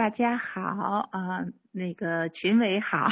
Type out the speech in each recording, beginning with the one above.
大家好啊，那个群委好，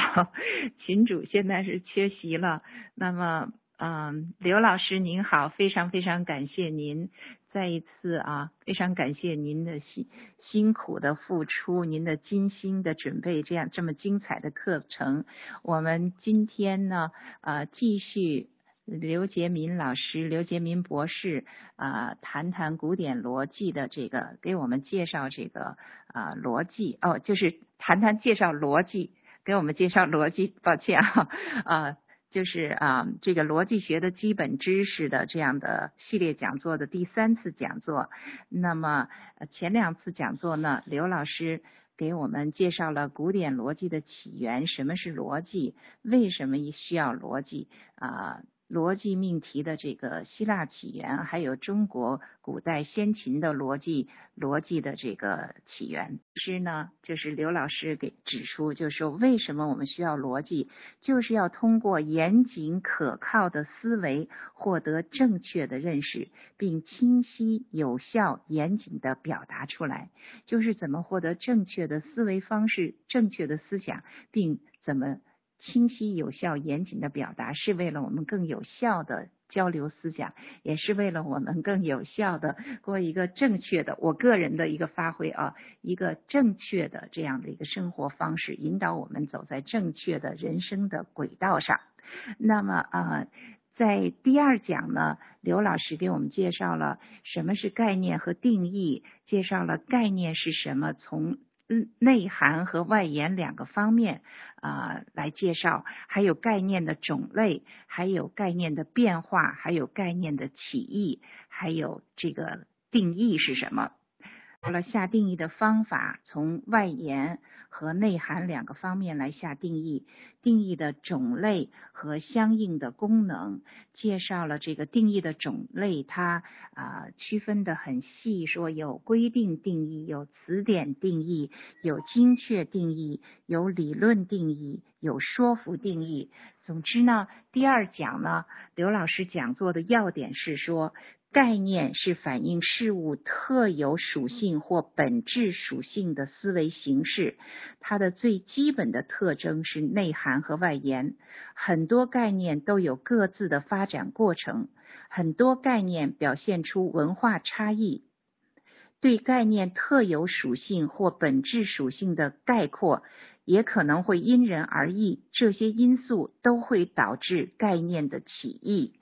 群主现在是缺席了。那么，嗯，刘老师您好，非常非常感谢您再一次啊，非常感谢您的辛辛苦的付出，您的精心的准备，这样这么精彩的课程。我们今天呢，呃，继续。刘杰民老师，刘杰民博士啊，谈谈古典逻辑的这个，给我们介绍这个啊逻辑哦，就是谈谈介绍逻辑，给我们介绍逻辑。抱歉啊，啊，就是啊这个逻辑学的基本知识的这样的系列讲座的第三次讲座。那么前两次讲座呢，刘老师给我们介绍了古典逻辑的起源，什么是逻辑，为什么需要逻辑啊？逻辑命题的这个希腊起源，还有中国古代先秦的逻辑逻辑的这个起源，是呢，就是刘老师给指出，就是说为什么我们需要逻辑，就是要通过严谨可靠的思维获得正确的认识，并清晰有效严谨的表达出来，就是怎么获得正确的思维方式、正确的思想，并怎么。清晰、有效、严谨的表达，是为了我们更有效的交流思想，也是为了我们更有效的过一个正确的我个人的一个发挥啊，一个正确的这样的一个生活方式，引导我们走在正确的人生的轨道上。那么啊，在第二讲呢，刘老师给我们介绍了什么是概念和定义，介绍了概念是什么，从。嗯内涵和外延两个方面啊来介绍，还有概念的种类，还有概念的变化，还有概念的起义，还有这个定义是什么？了下定义的方法，从外延和内涵两个方面来下定义，定义的种类和相应的功能，介绍了这个定义的种类，它啊区分的很细，说有规定定义，有词典定义，有精确定义，有理论定义，有说服定义。总之呢，第二讲呢，刘老师讲座的要点是说。概念是反映事物特有属性或本质属性的思维形式，它的最基本的特征是内涵和外延。很多概念都有各自的发展过程，很多概念表现出文化差异。对概念特有属性或本质属性的概括也可能会因人而异，这些因素都会导致概念的起义。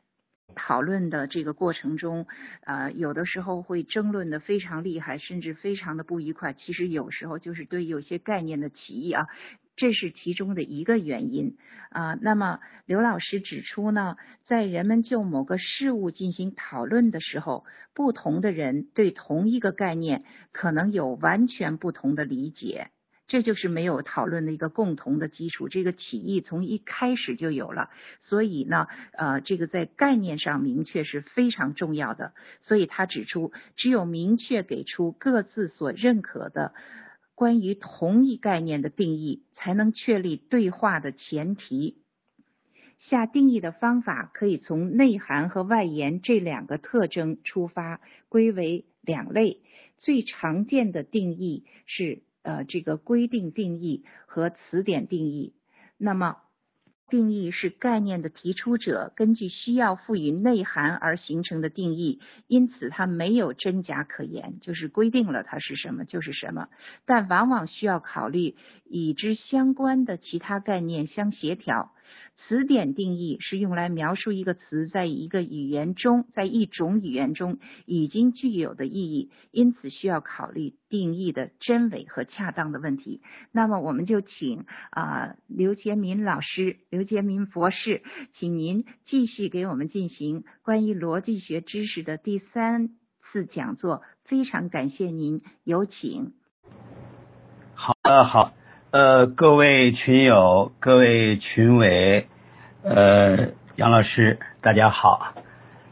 讨论的这个过程中，呃，有的时候会争论的非常厉害，甚至非常的不愉快。其实有时候就是对有些概念的歧义啊，这是其中的一个原因啊。那么刘老师指出呢，在人们就某个事物进行讨论的时候，不同的人对同一个概念可能有完全不同的理解。这就是没有讨论的一个共同的基础，这个起义从一开始就有了，所以呢，呃，这个在概念上明确是非常重要的。所以他指出，只有明确给出各自所认可的关于同一概念的定义，才能确立对话的前提。下定义的方法可以从内涵和外延这两个特征出发，归为两类。最常见的定义是。呃，这个规定定义和词典定义，那么定义是概念的提出者根据需要赋予内涵而形成的定义，因此它没有真假可言，就是规定了它是什么就是什么，但往往需要考虑与之相关的其他概念相协调。词典定义是用来描述一个词在一个语言中，在一种语言中已经具有的意义，因此需要考虑定义的真伪和恰当的问题。那么，我们就请啊刘杰民老师、刘杰民博士，请您继续给我们进行关于逻辑学知识的第三次讲座。非常感谢您，有请。好的，好。呃，各位群友，各位群委，呃，杨老师，大家好，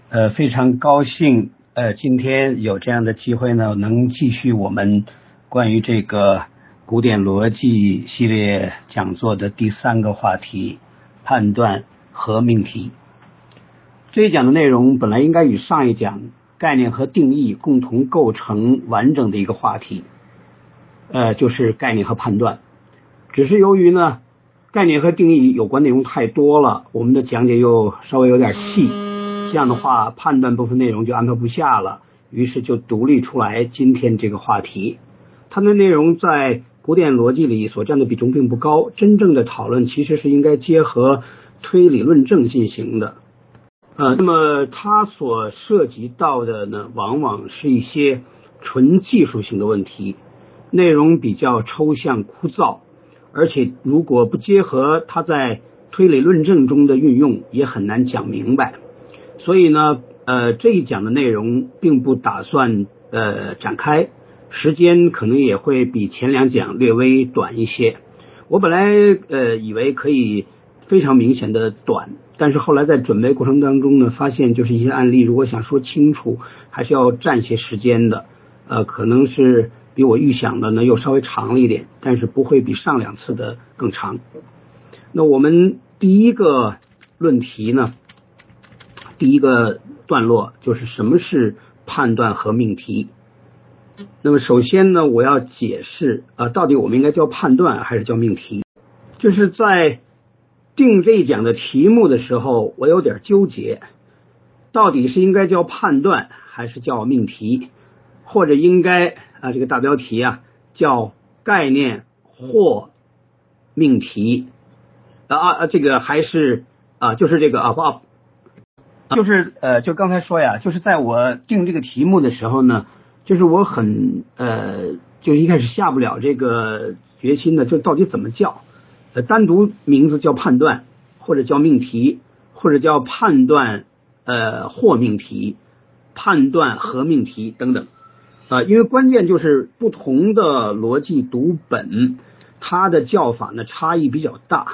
呃，非常高兴，呃，今天有这样的机会呢，能继续我们关于这个古典逻辑系列讲座的第三个话题——判断和命题。这一讲的内容本来应该与上一讲概念和定义共同构成完整的一个话题。呃，就是概念和判断。只是由于呢，概念和定义有关内容太多了，我们的讲解又稍微有点细，这样的话，判断部分内容就安排不下了，于是就独立出来今天这个话题。它的内容在古典逻辑里所占的比重并不高，真正的讨论其实是应该结合推理论证进行的。呃，那么它所涉及到的呢，往往是一些纯技术性的问题，内容比较抽象枯燥。而且，如果不结合它在推理论证中的运用，也很难讲明白。所以呢，呃，这一讲的内容并不打算呃展开，时间可能也会比前两讲略微短一些。我本来呃以为可以非常明显的短，但是后来在准备过程当中呢，发现就是一些案例，如果想说清楚，还是要占些时间的。呃，可能是。比我预想的呢又稍微长了一点，但是不会比上两次的更长。那我们第一个论题呢，第一个段落就是什么是判断和命题。那么首先呢，我要解释啊，到底我们应该叫判断还是叫命题？就是在定这一讲的题目的时候，我有点纠结，到底是应该叫判断还是叫命题，或者应该。啊，这个大标题啊叫概念或命题啊啊，这个还是啊，就是这个啊不啊，就是呃，就刚才说呀，就是在我定这个题目的时候呢，就是我很呃，就一开始下不了这个决心呢，就到底怎么叫？呃，单独名字叫判断，或者叫命题，或者叫判断呃或命题，判断和命题等等。啊，因为关键就是不同的逻辑读本，它的叫法呢差异比较大。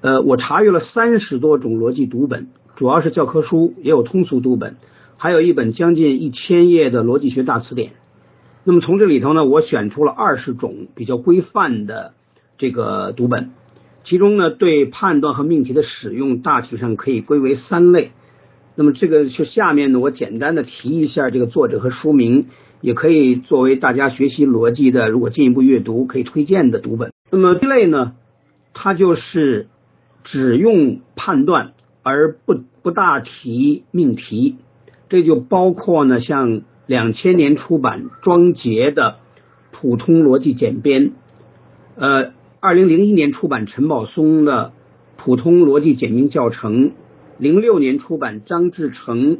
呃，我查阅了三十多种逻辑读本，主要是教科书，也有通俗读本，还有一本将近一千页的逻辑学大词典。那么从这里头呢，我选出了二十种比较规范的这个读本，其中呢，对判断和命题的使用大体上可以归为三类。那么这个就下面呢，我简单的提一下这个作者和书名。也可以作为大家学习逻辑的，如果进一步阅读可以推荐的读本。那么一类呢，它就是只用判断而不不大提命题，这就包括呢像两千年出版庄杰的《普通逻辑简编》，呃，二零零一年出版陈宝松的《普通逻辑简明教程》，零六年出版张志成《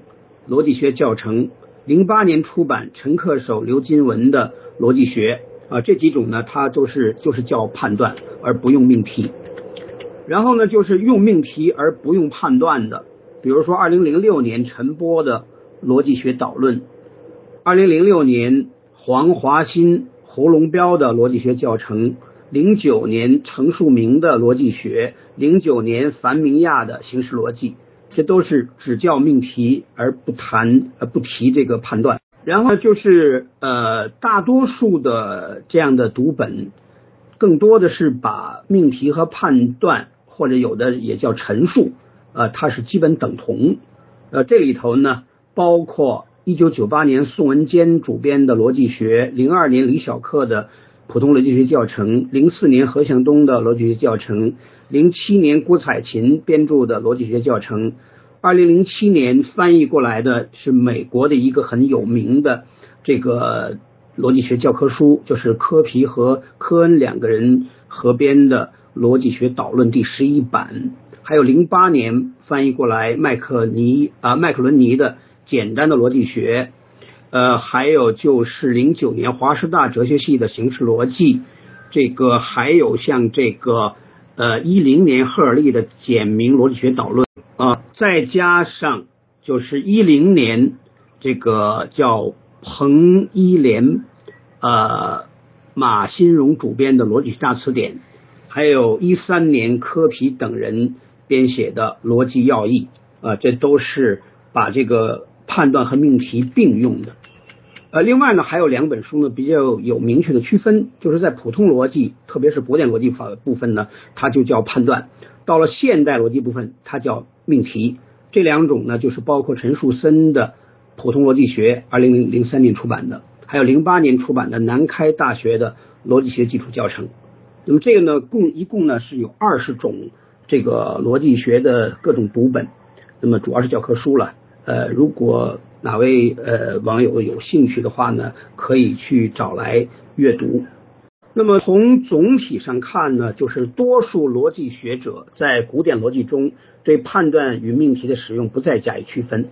逻辑学教程》。零八年出版陈克守、刘金文的逻辑学啊，这几种呢，它都是就是叫判断而不用命题。然后呢，就是用命题而不用判断的，比如说二零零六年陈波的逻辑学导论，二零零六年黄华新、胡龙标的逻辑学教程，零九年程树明的逻辑学，零九年樊明亚的形式逻辑。这都是只叫命题而不谈呃不提这个判断，然后就是呃大多数的这样的读本，更多的是把命题和判断或者有的也叫陈述，呃它是基本等同，呃这里头呢包括一九九八年宋文坚主编的逻辑学，零二年李小克的普通逻辑学教程，零四年何向东的逻辑学教程。零七年，郭彩琴编著的逻辑学教程；二零零七年翻译过来的是美国的一个很有名的这个逻辑学教科书，就是科皮和科恩两个人合编的《逻辑学导论》第十一版；还有零八年翻译过来麦克尼啊麦克伦尼的《简单的逻辑学》，呃，还有就是零九年华师大哲学系的形式逻辑，这个还有像这个。呃，一零年赫尔利的简明逻辑学导论啊，再加上就是一零年这个叫彭一莲呃马新荣主编的逻辑大词典，还有一三年科皮等人编写的逻辑要义啊，这都是把这个判断和命题并用的。呃，另外呢，还有两本书呢比较有明确的区分，就是在普通逻辑，特别是古典逻辑法部分呢，它就叫判断；到了现代逻辑部分，它叫命题。这两种呢，就是包括陈树森的《普通逻辑学》，二零零三年出版的，还有零八年出版的南开大学的逻辑学基础教程。那么这个呢，共一共呢是有二十种这个逻辑学的各种读本，那么主要是教科书了。呃，如果哪位呃网友有兴趣的话呢，可以去找来阅读。那么从总体上看呢，就是多数逻辑学者在古典逻辑中对判断与命题的使用不再加以区分。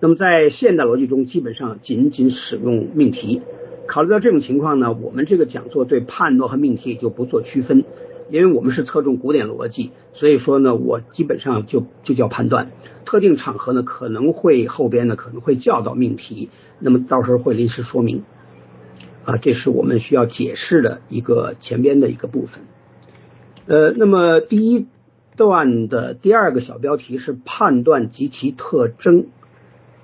那么在现代逻辑中，基本上仅仅使用命题。考虑到这种情况呢，我们这个讲座对判断和命题就不做区分，因为我们是侧重古典逻辑，所以说呢，我基本上就就叫判断。特定场合呢，可能会后边呢可能会叫到命题，那么到时候会临时说明。啊，这是我们需要解释的一个前边的一个部分。呃，那么第一段的第二个小标题是判断及其特征。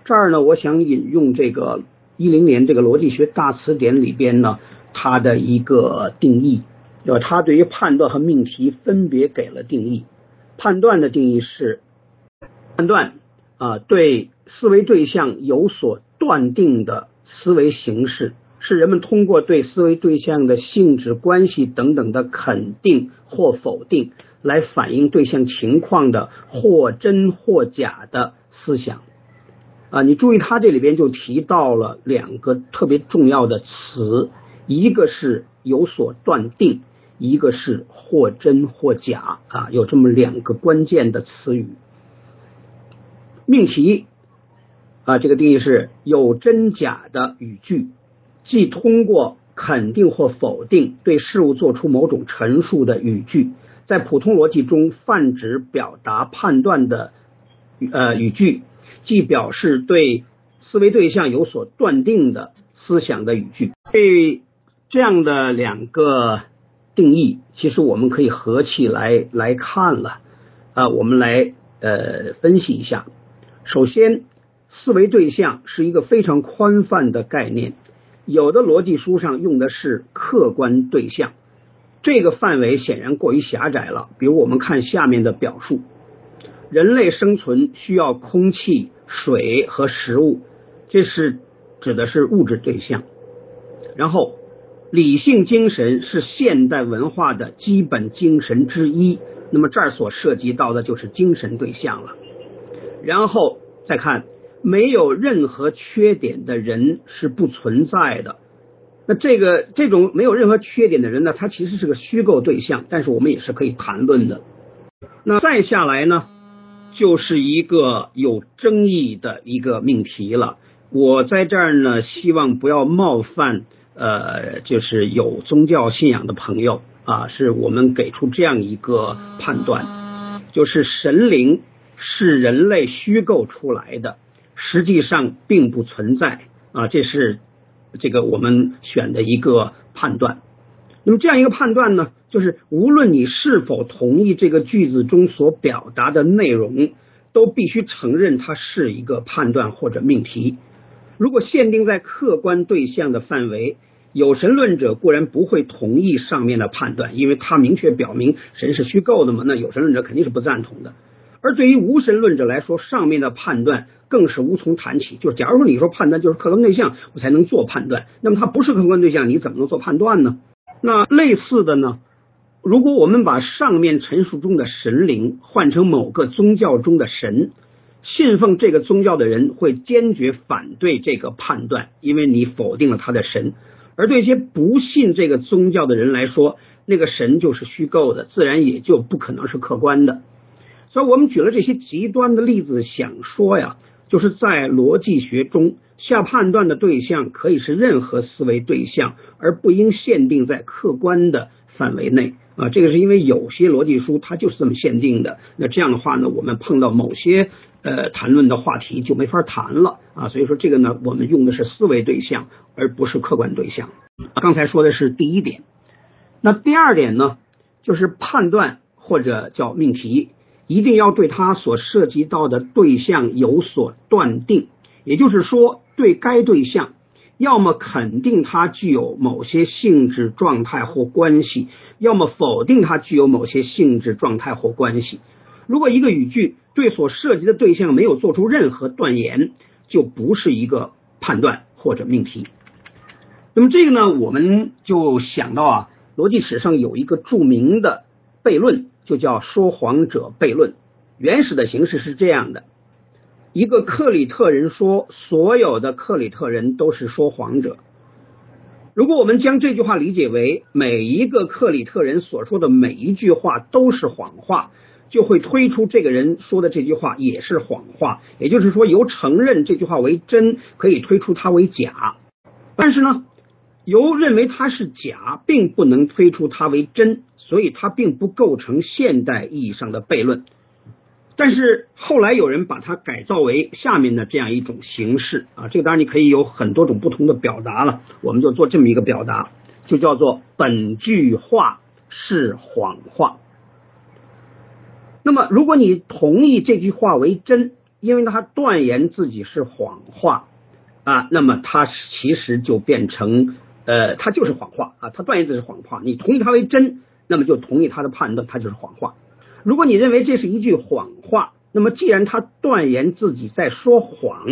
这儿呢，我想引用这个一零年这个逻辑学大词典里边呢，它的一个定义，呃，他对于判断和命题分别给了定义。判断的定义是判断啊，对思维对象有所断定的思维形式。是人们通过对思维对象的性质、关系等等的肯定或否定，来反映对象情况的或真或假的思想。啊，你注意，他这里边就提到了两个特别重要的词，一个是有所断定，一个是或真或假。啊，有这么两个关键的词语。命题啊，这个定义是有真假的语句。即通过肯定或否定对事物做出某种陈述的语句，在普通逻辑中泛指表达判断的呃语句，即表示对思维对象有所断定的思想的语句。对这样的两个定义，其实我们可以合起来来看了啊，我们来呃分析一下。首先，思维对象是一个非常宽泛的概念。有的逻辑书上用的是客观对象，这个范围显然过于狭窄了。比如我们看下面的表述：人类生存需要空气、水和食物，这是指的是物质对象。然后，理性精神是现代文化的基本精神之一，那么这儿所涉及到的就是精神对象了。然后再看。没有任何缺点的人是不存在的。那这个这种没有任何缺点的人呢，他其实是个虚构对象，但是我们也是可以谈论的。那再下来呢，就是一个有争议的一个命题了。我在这儿呢，希望不要冒犯呃，就是有宗教信仰的朋友啊，是我们给出这样一个判断，就是神灵是人类虚构出来的。实际上并不存在啊，这是这个我们选的一个判断。那么这样一个判断呢，就是无论你是否同意这个句子中所表达的内容，都必须承认它是一个判断或者命题。如果限定在客观对象的范围，有神论者固然不会同意上面的判断，因为他明确表明神是虚构的嘛，那有神论者肯定是不赞同的。而对于无神论者来说，上面的判断。更是无从谈起。就是假如说你说判断就是客观对象，我才能做判断。那么它不是客观对象，你怎么能做判断呢？那类似的呢？如果我们把上面陈述中的神灵换成某个宗教中的神，信奉这个宗教的人会坚决反对这个判断，因为你否定了他的神。而对一些不信这个宗教的人来说，那个神就是虚构的，自然也就不可能是客观的。所以我们举了这些极端的例子，想说呀。就是在逻辑学中下判断的对象可以是任何思维对象，而不应限定在客观的范围内啊。这个是因为有些逻辑书它就是这么限定的。那这样的话呢，我们碰到某些呃谈论的话题就没法谈了啊。所以说这个呢，我们用的是思维对象，而不是客观对象。刚才说的是第一点，那第二点呢，就是判断或者叫命题。一定要对它所涉及到的对象有所断定，也就是说，对该对象，要么肯定它具有某些性质、状态或关系，要么否定它具有某些性质、状态或关系。如果一个语句对所涉及的对象没有做出任何断言，就不是一个判断或者命题。那么这个呢，我们就想到啊，逻辑史上有一个著名的悖论，就叫说谎者悖论。原始的形式是这样的：一个克里特人说，所有的克里特人都是说谎者。如果我们将这句话理解为每一个克里特人所说的每一句话都是谎话，就会推出这个人说的这句话也是谎话。也就是说，由承认这句话为真，可以推出它为假。但是呢，由认为它是假，并不能推出它为真，所以它并不构成现代意义上的悖论。但是后来有人把它改造为下面的这样一种形式啊，这个当然你可以有很多种不同的表达了，我们就做这么一个表达，就叫做本句话是谎话。那么如果你同意这句话为真，因为他断言自己是谎话啊，那么它其实就变成呃，它就是谎话啊，他断言这是谎话，你同意它为真，那么就同意他的判断，它就是谎话。如果你认为这是一句谎话，那么既然他断言自己在说谎，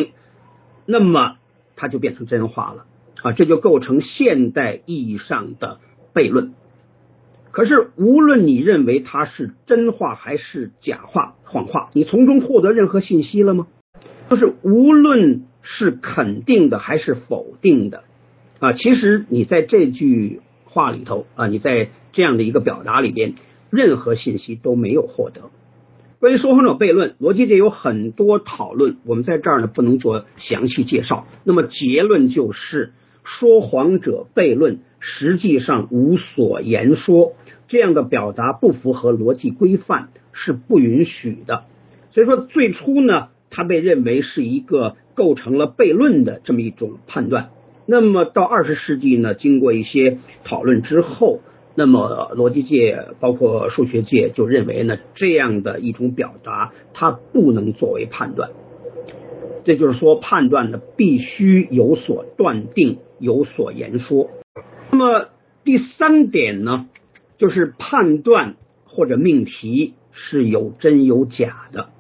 那么他就变成真话了啊，这就构成现代意义上的悖论。可是无论你认为它是真话还是假话、谎话，你从中获得任何信息了吗？就是无论是肯定的还是否定的啊，其实你在这句话里头啊，你在这样的一个表达里边。任何信息都没有获得。关于说谎者悖论，逻辑界有很多讨论，我们在这儿呢不能做详细介绍。那么结论就是，说谎者悖论实际上无所言说，这样的表达不符合逻辑规范，是不允许的。所以说，最初呢，它被认为是一个构成了悖论的这么一种判断。那么到二十世纪呢，经过一些讨论之后。那么，逻辑界包括数学界就认为呢，这样的一种表达它不能作为判断。这就是说，判断呢必须有所断定，有所言说。那么第三点呢，就是判断或者命题是有真有假的，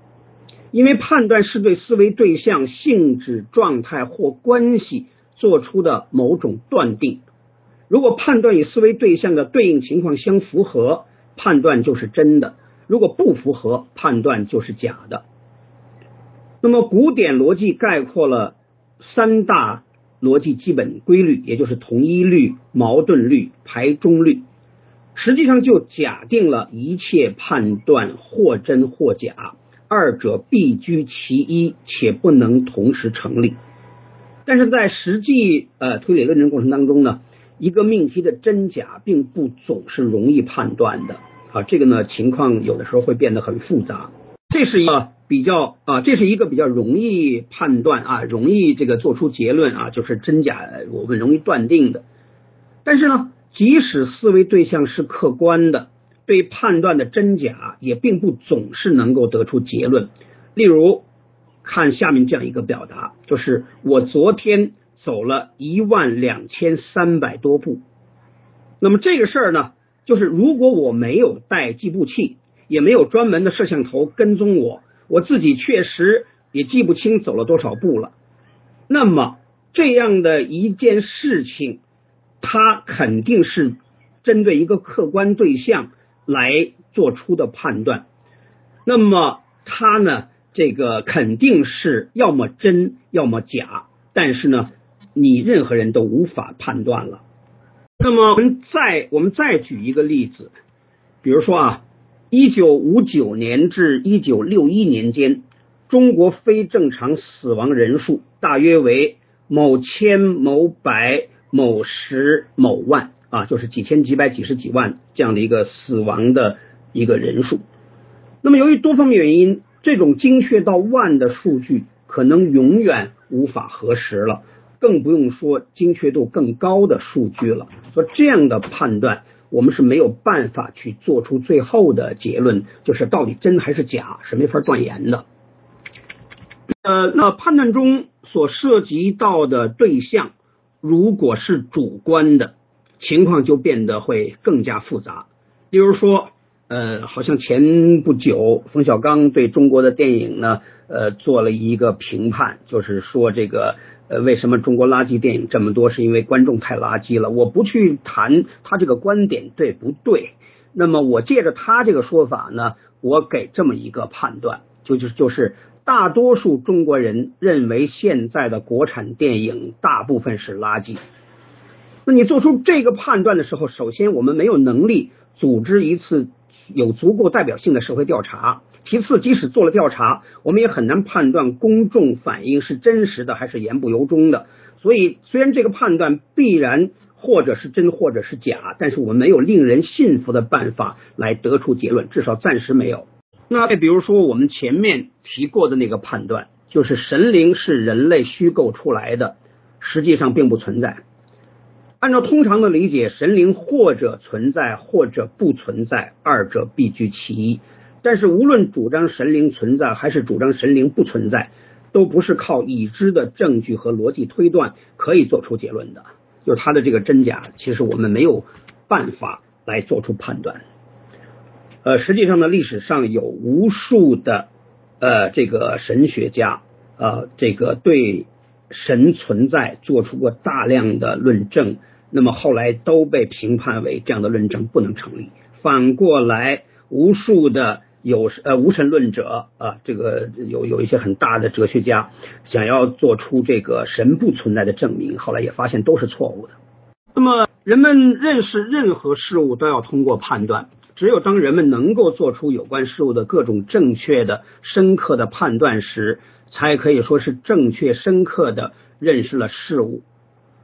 因为判断是对思维对象性质、状态或关系做出的某种断定。如果判断与思维对象的对应情况相符合，判断就是真的；如果不符合，判断就是假的。那么，古典逻辑概括了三大逻辑基本规律，也就是同一律、矛盾律、排中律。实际上，就假定了一切判断或真或假，二者必居其一，且不能同时成立。但是在实际呃推理论证过程当中呢？一个命题的真假并不总是容易判断的啊，这个呢情况有的时候会变得很复杂。这是一个比较啊，这是一个比较容易判断啊，容易这个做出结论啊，就是真假我们容易断定的。但是呢，即使思维对象是客观的，对判断的真假也并不总是能够得出结论。例如，看下面这样一个表达，就是我昨天。走了一万两千三百多步，那么这个事儿呢，就是如果我没有带计步器，也没有专门的摄像头跟踪我，我自己确实也记不清走了多少步了。那么这样的一件事情，它肯定是针对一个客观对象来做出的判断。那么它呢，这个肯定是要么真，要么假。但是呢。你任何人都无法判断了。那么我们再我们再举一个例子，比如说啊，一九五九年至一九六一年间，中国非正常死亡人数大约为某千、某百、某十、某万啊，就是几千、几百、几十几万这样的一个死亡的一个人数。那么由于多方面原因，这种精确到万的数据可能永远无法核实了。更不用说精确度更高的数据了。说这样的判断，我们是没有办法去做出最后的结论，就是到底真还是假，是没法断言的。呃，那判断中所涉及到的对象，如果是主观的，情况就变得会更加复杂。比如说，呃，好像前不久冯小刚对中国的电影呢，呃，做了一个评判，就是说这个。呃，为什么中国垃圾电影这么多？是因为观众太垃圾了。我不去谈他这个观点对不对。那么我借着他这个说法呢，我给这么一个判断，就就是就是大多数中国人认为现在的国产电影大部分是垃圾。那你做出这个判断的时候，首先我们没有能力组织一次有足够代表性的社会调查。其次，即使做了调查，我们也很难判断公众反应是真实的还是言不由衷的。所以，虽然这个判断必然或者是真或者是假，但是我们没有令人信服的办法来得出结论，至少暂时没有。那比如说，我们前面提过的那个判断，就是神灵是人类虚构出来的，实际上并不存在。按照通常的理解，神灵或者存在，或者不存在，二者必居其一。但是，无论主张神灵存在还是主张神灵不存在，都不是靠已知的证据和逻辑推断可以做出结论的。就是它的这个真假，其实我们没有办法来做出判断。呃，实际上呢，历史上有无数的呃这个神学家呃这个对神存在做出过大量的论证，那么后来都被评判为这样的论证不能成立。反过来，无数的有呃无神论者啊，这个有有一些很大的哲学家想要做出这个神不存在的证明，后来也发现都是错误的。那么人们认识任何事物都要通过判断，只有当人们能够做出有关事物的各种正确的、深刻的判断时，才可以说是正确、深刻的认识了事物。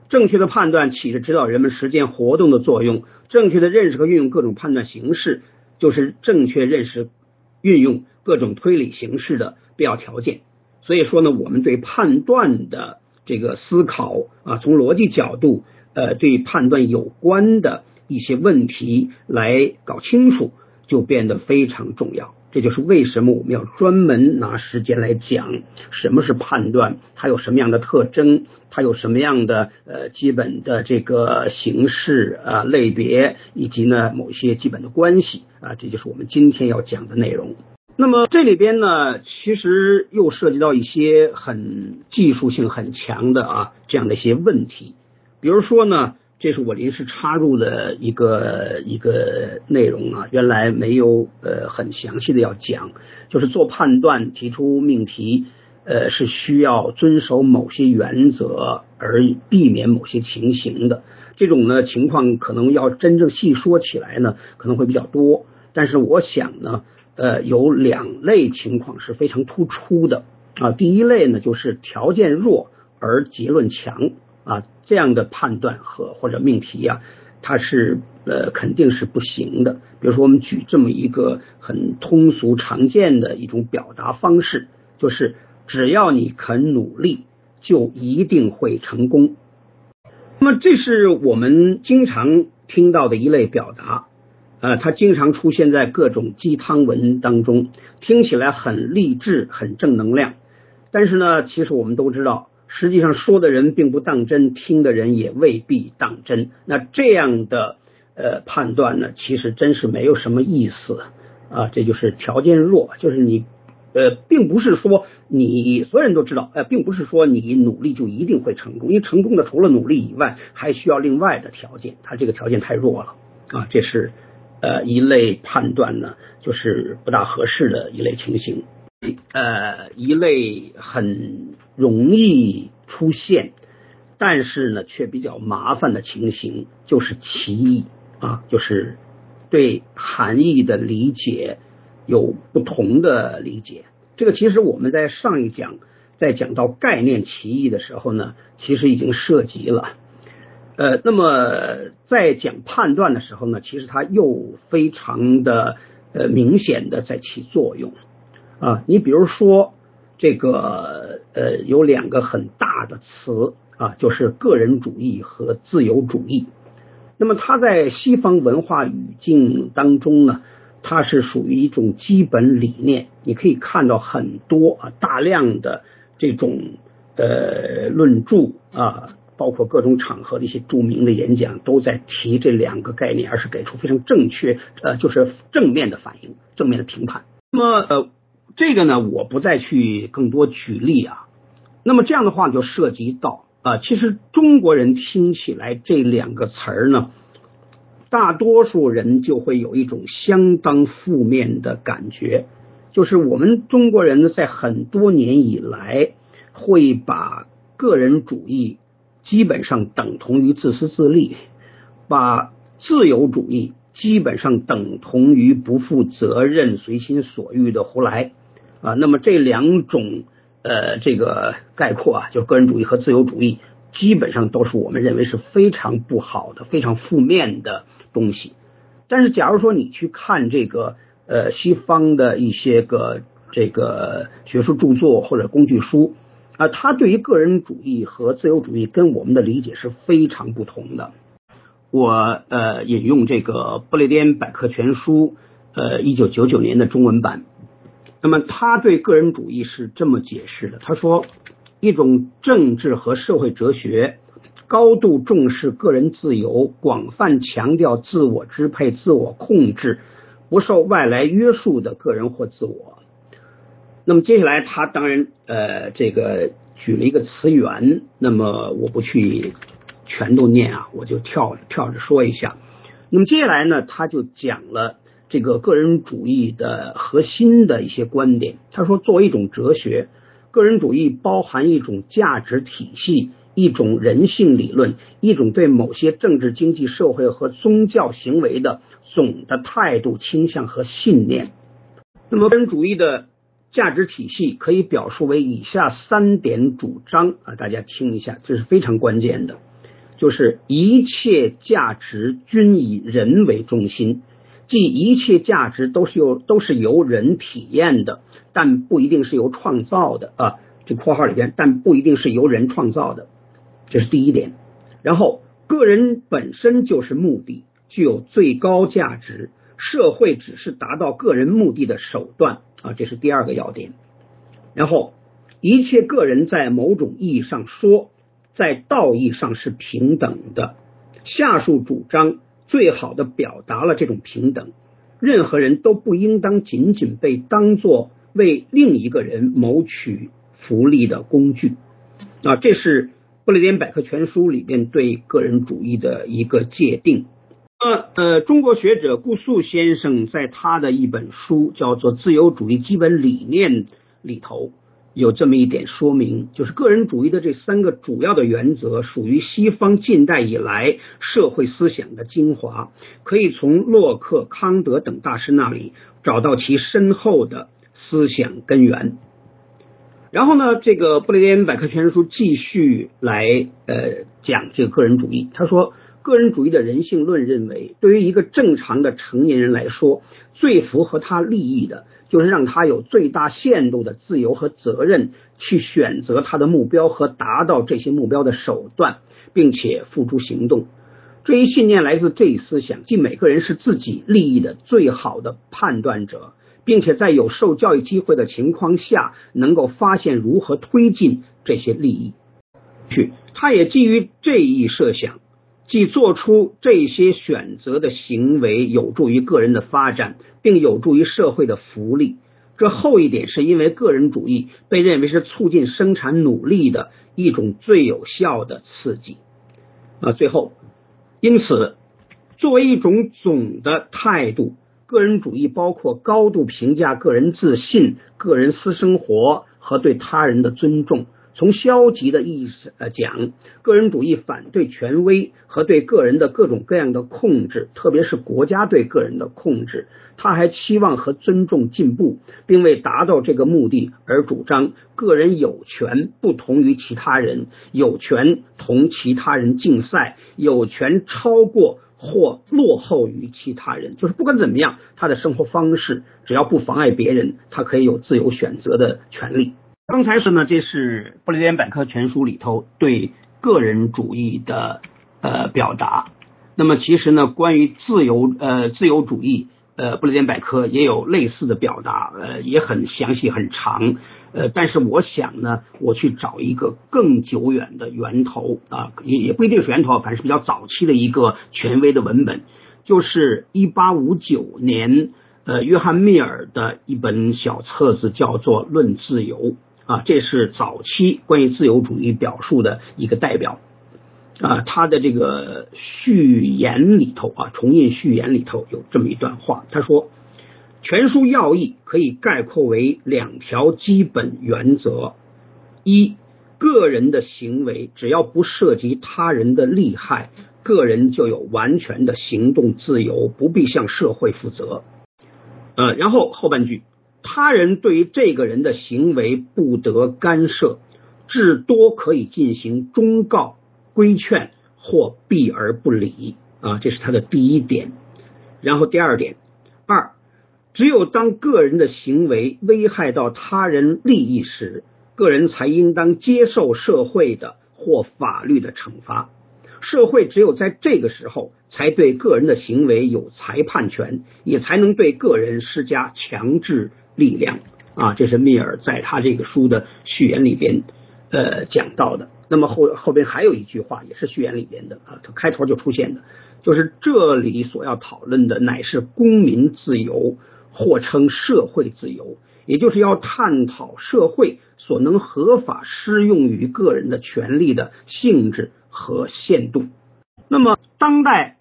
正确的判断起着指导人们实践活动的作用，正确的认识和运用各种判断形式，就是正确认识。运用各种推理形式的必要条件，所以说呢，我们对判断的这个思考啊，从逻辑角度，呃，对判断有关的一些问题来搞清楚，就变得非常重要。这就是为什么我们要专门拿时间来讲什么是判断，它有什么样的特征，它有什么样的呃基本的这个形式啊类别，以及呢某些基本的关系啊，这就是我们今天要讲的内容。那么这里边呢，其实又涉及到一些很技术性很强的啊这样的一些问题，比如说呢。这是我临时插入的一个一个内容啊，原来没有呃很详细的要讲，就是做判断提出命题，呃是需要遵守某些原则而避免某些情形的。这种呢情况可能要真正细说起来呢，可能会比较多。但是我想呢，呃有两类情况是非常突出的啊。第一类呢就是条件弱而结论强。啊，这样的判断和或者命题啊，它是呃肯定是不行的。比如说，我们举这么一个很通俗常见的一种表达方式，就是只要你肯努力，就一定会成功。那么，这是我们经常听到的一类表达，呃，它经常出现在各种鸡汤文当中，听起来很励志、很正能量。但是呢，其实我们都知道。实际上说的人并不当真，听的人也未必当真。那这样的呃判断呢，其实真是没有什么意思啊。这就是条件弱，就是你呃，并不是说你所有人都知道，呃，并不是说你努力就一定会成功。因为成功的除了努力以外，还需要另外的条件，它这个条件太弱了啊。这是呃一类判断呢，就是不大合适的一类情形。呃，一类很容易出现，但是呢却比较麻烦的情形，就是歧义啊，就是对含义的理解有不同的理解。这个其实我们在上一讲在讲到概念歧义的时候呢，其实已经涉及了。呃，那么在讲判断的时候呢，其实它又非常的呃明显的在起作用。啊，你比如说这个呃，有两个很大的词啊，就是个人主义和自由主义。那么它在西方文化语境当中呢，它是属于一种基本理念。你可以看到很多啊，大量的这种呃论著啊，包括各种场合的一些著名的演讲，都在提这两个概念，而是给出非常正确呃，就是正面的反应、正面的评判。那么呃。这个呢，我不再去更多举例啊，那么这样的话就涉及到啊，其实中国人听起来这两个词儿呢，大多数人就会有一种相当负面的感觉，就是我们中国人呢，在很多年以来会把个人主义基本上等同于自私自利，把自由主义基本上等同于不负责任、随心所欲的胡来啊。那么这两种。呃，这个概括啊，就个人主义和自由主义，基本上都是我们认为是非常不好的、非常负面的东西。但是，假如说你去看这个呃西方的一些个这个学术著作或者工具书啊，他对于个人主义和自由主义跟我们的理解是非常不同的。我呃引用这个不列颠百科全书呃一九九九年的中文版。那么他对个人主义是这么解释的：他说，一种政治和社会哲学，高度重视个人自由，广泛强调自我支配、自我控制，不受外来约束的个人或自我。那么接下来他当然呃这个举了一个词源，那么我不去全都念啊，我就跳跳着说一下。那么接下来呢，他就讲了。这个个人主义的核心的一些观点，他说，作为一种哲学，个人主义包含一种价值体系、一种人性理论、一种对某些政治、经济、社会和宗教行为的总的态度倾向和信念。那么，个人主义的价值体系可以表述为以下三点主张啊，大家听一下，这是非常关键的，就是一切价值均以人为中心。即一切价值都是由都是由人体验的，但不一定是由创造的啊。这括号里边，但不一定是由人创造的，这是第一点。然后，个人本身就是目的，具有最高价值，社会只是达到个人目的的手段啊，这是第二个要点。然后，一切个人在某种意义上说，在道义上是平等的。下述主张。最好的表达了这种平等，任何人都不应当仅仅被当作为另一个人谋取福利的工具。啊，这是不列颠百科全书里边对个人主义的一个界定。呃呃，中国学者顾素先生在他的一本书叫做《自由主义基本理念》里头。有这么一点说明，就是个人主义的这三个主要的原则属于西方近代以来社会思想的精华，可以从洛克、康德等大师那里找到其深厚的思想根源。然后呢，这个布列颠百科全书继续来呃讲这个个人主义。他说，个人主义的人性论认为，对于一个正常的成年人来说，最符合他利益的。就是让他有最大限度的自由和责任，去选择他的目标和达到这些目标的手段，并且付诸行动。这一信念来自这一思想，即每个人是自己利益的最好的判断者，并且在有受教育机会的情况下，能够发现如何推进这些利益。去，他也基于这一设想。即做出这些选择的行为有助于个人的发展，并有助于社会的福利。这后一点是因为个人主义被认为是促进生产努力的一种最有效的刺激。啊，最后，因此，作为一种总的态度，个人主义包括高度评价个人自信、个人私生活和对他人的尊重。从消极的意义呃讲，个人主义反对权威和对个人的各种各样的控制，特别是国家对个人的控制。他还期望和尊重进步，并为达到这个目的而主张个人有权不同于其他人，有权同其他人竞赛，有权超过或落后于其他人。就是不管怎么样，他的生活方式只要不妨碍别人，他可以有自由选择的权利。刚才说呢，这是不列颠百科全书里头对个人主义的呃表达。那么其实呢，关于自由呃自由主义呃不列颠百科也有类似的表达，呃也很详细很长。呃，但是我想呢，我去找一个更久远的源头啊，也也不一定是源头，反正是比较早期的一个权威的文本，就是一八五九年呃约翰密尔的一本小册子，叫做《论自由》。啊，这是早期关于自由主义表述的一个代表啊。他的这个序言里头啊，重印序言里头有这么一段话，他说：“全书要义可以概括为两条基本原则：一，个人的行为只要不涉及他人的利害，个人就有完全的行动自由，不必向社会负责。呃，然后后半句。”他人对于这个人的行为不得干涉，至多可以进行忠告、规劝或避而不理啊，这是他的第一点。然后第二点，二，只有当个人的行为危害到他人利益时，个人才应当接受社会的或法律的惩罚。社会只有在这个时候，才对个人的行为有裁判权，也才能对个人施加强制。力量啊，这是密尔在他这个书的序言里边呃讲到的。那么后后边还有一句话，也是序言里边的啊，它开头就出现的，就是这里所要讨论的乃是公民自由，或称社会自由，也就是要探讨社会所能合法适用于个人的权利的性质和限度。那么当代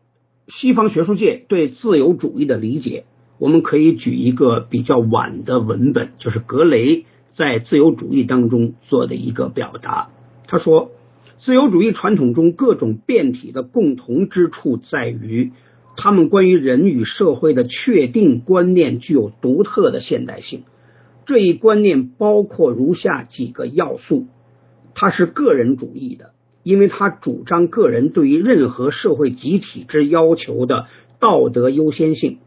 西方学术界对自由主义的理解。我们可以举一个比较晚的文本，就是格雷在自由主义当中做的一个表达。他说，自由主义传统中各种变体的共同之处在于，他们关于人与社会的确定观念具有独特的现代性。这一观念包括如下几个要素：它是个人主义的，因为它主张个人对于任何社会集体之要求的道德优先性。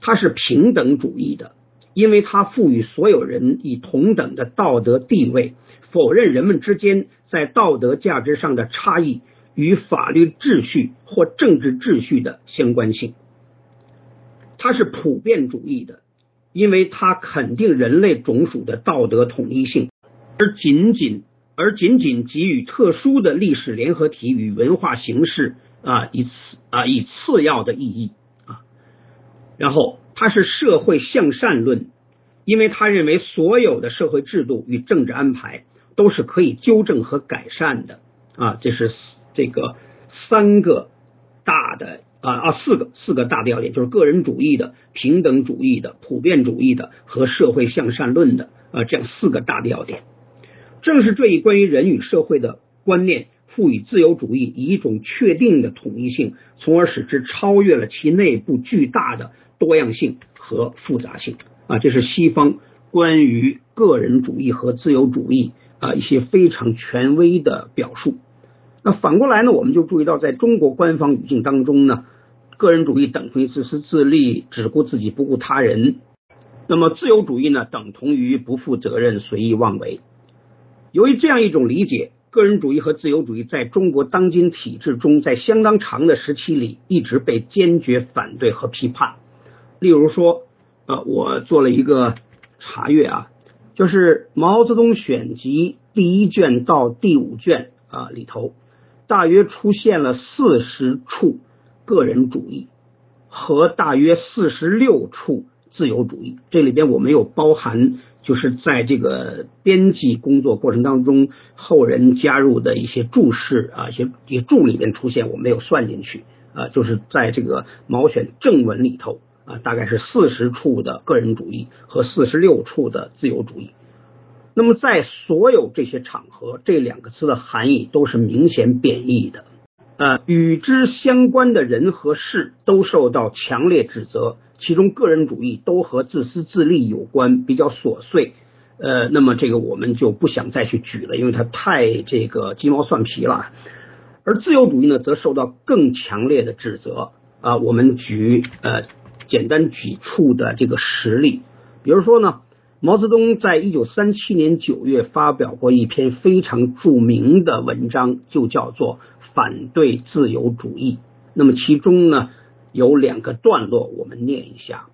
它是平等主义的，因为它赋予所有人以同等的道德地位，否认人们之间在道德价值上的差异与法律秩序或政治秩序的相关性。它是普遍主义的，因为它肯定人类种属的道德统一性，而仅仅而仅仅给予特殊的历史联合体与文化形式啊以次啊以次要的意义。然后，他是社会向善论，因为他认为所有的社会制度与政治安排都是可以纠正和改善的啊，这是这个三个大的啊啊四个四个大的要点，就是个人主义的、平等主义的、普遍主义的和社会向善论的啊这样四个大的要点。正是这一关于人与社会的观念，赋予自由主义以一种确定的统一性，从而使之超越了其内部巨大的。多样性和复杂性啊，这是西方关于个人主义和自由主义啊一些非常权威的表述。那反过来呢，我们就注意到，在中国官方语境当中呢，个人主义等同于自私自利，只顾自己不顾他人；那么自由主义呢，等同于不负责任、随意妄为。由于这样一种理解，个人主义和自由主义在中国当今体制中，在相当长的时期里一直被坚决反对和批判。例如说，呃，我做了一个查阅啊，就是《毛泽东选集》第一卷到第五卷啊里头，大约出现了四十处个人主义和大约四十六处自由主义。这里边我没有包含，就是在这个编辑工作过程当中后人加入的一些注释啊，一些一些注里边出现，我没有算进去啊，就是在这个毛选正文里头。啊，大概是四十处的个人主义和四十六处的自由主义。那么，在所有这些场合，这两个词的含义都是明显贬义的。呃，与之相关的人和事都受到强烈指责，其中个人主义都和自私自利有关，比较琐碎。呃，那么这个我们就不想再去举了，因为它太这个鸡毛蒜皮了。而自由主义呢，则受到更强烈的指责。啊，我们举呃。简单举处的这个实例，比如说呢，毛泽东在一九三七年九月发表过一篇非常著名的文章，就叫做《反对自由主义》。那么其中呢有两个段落，我们念一下，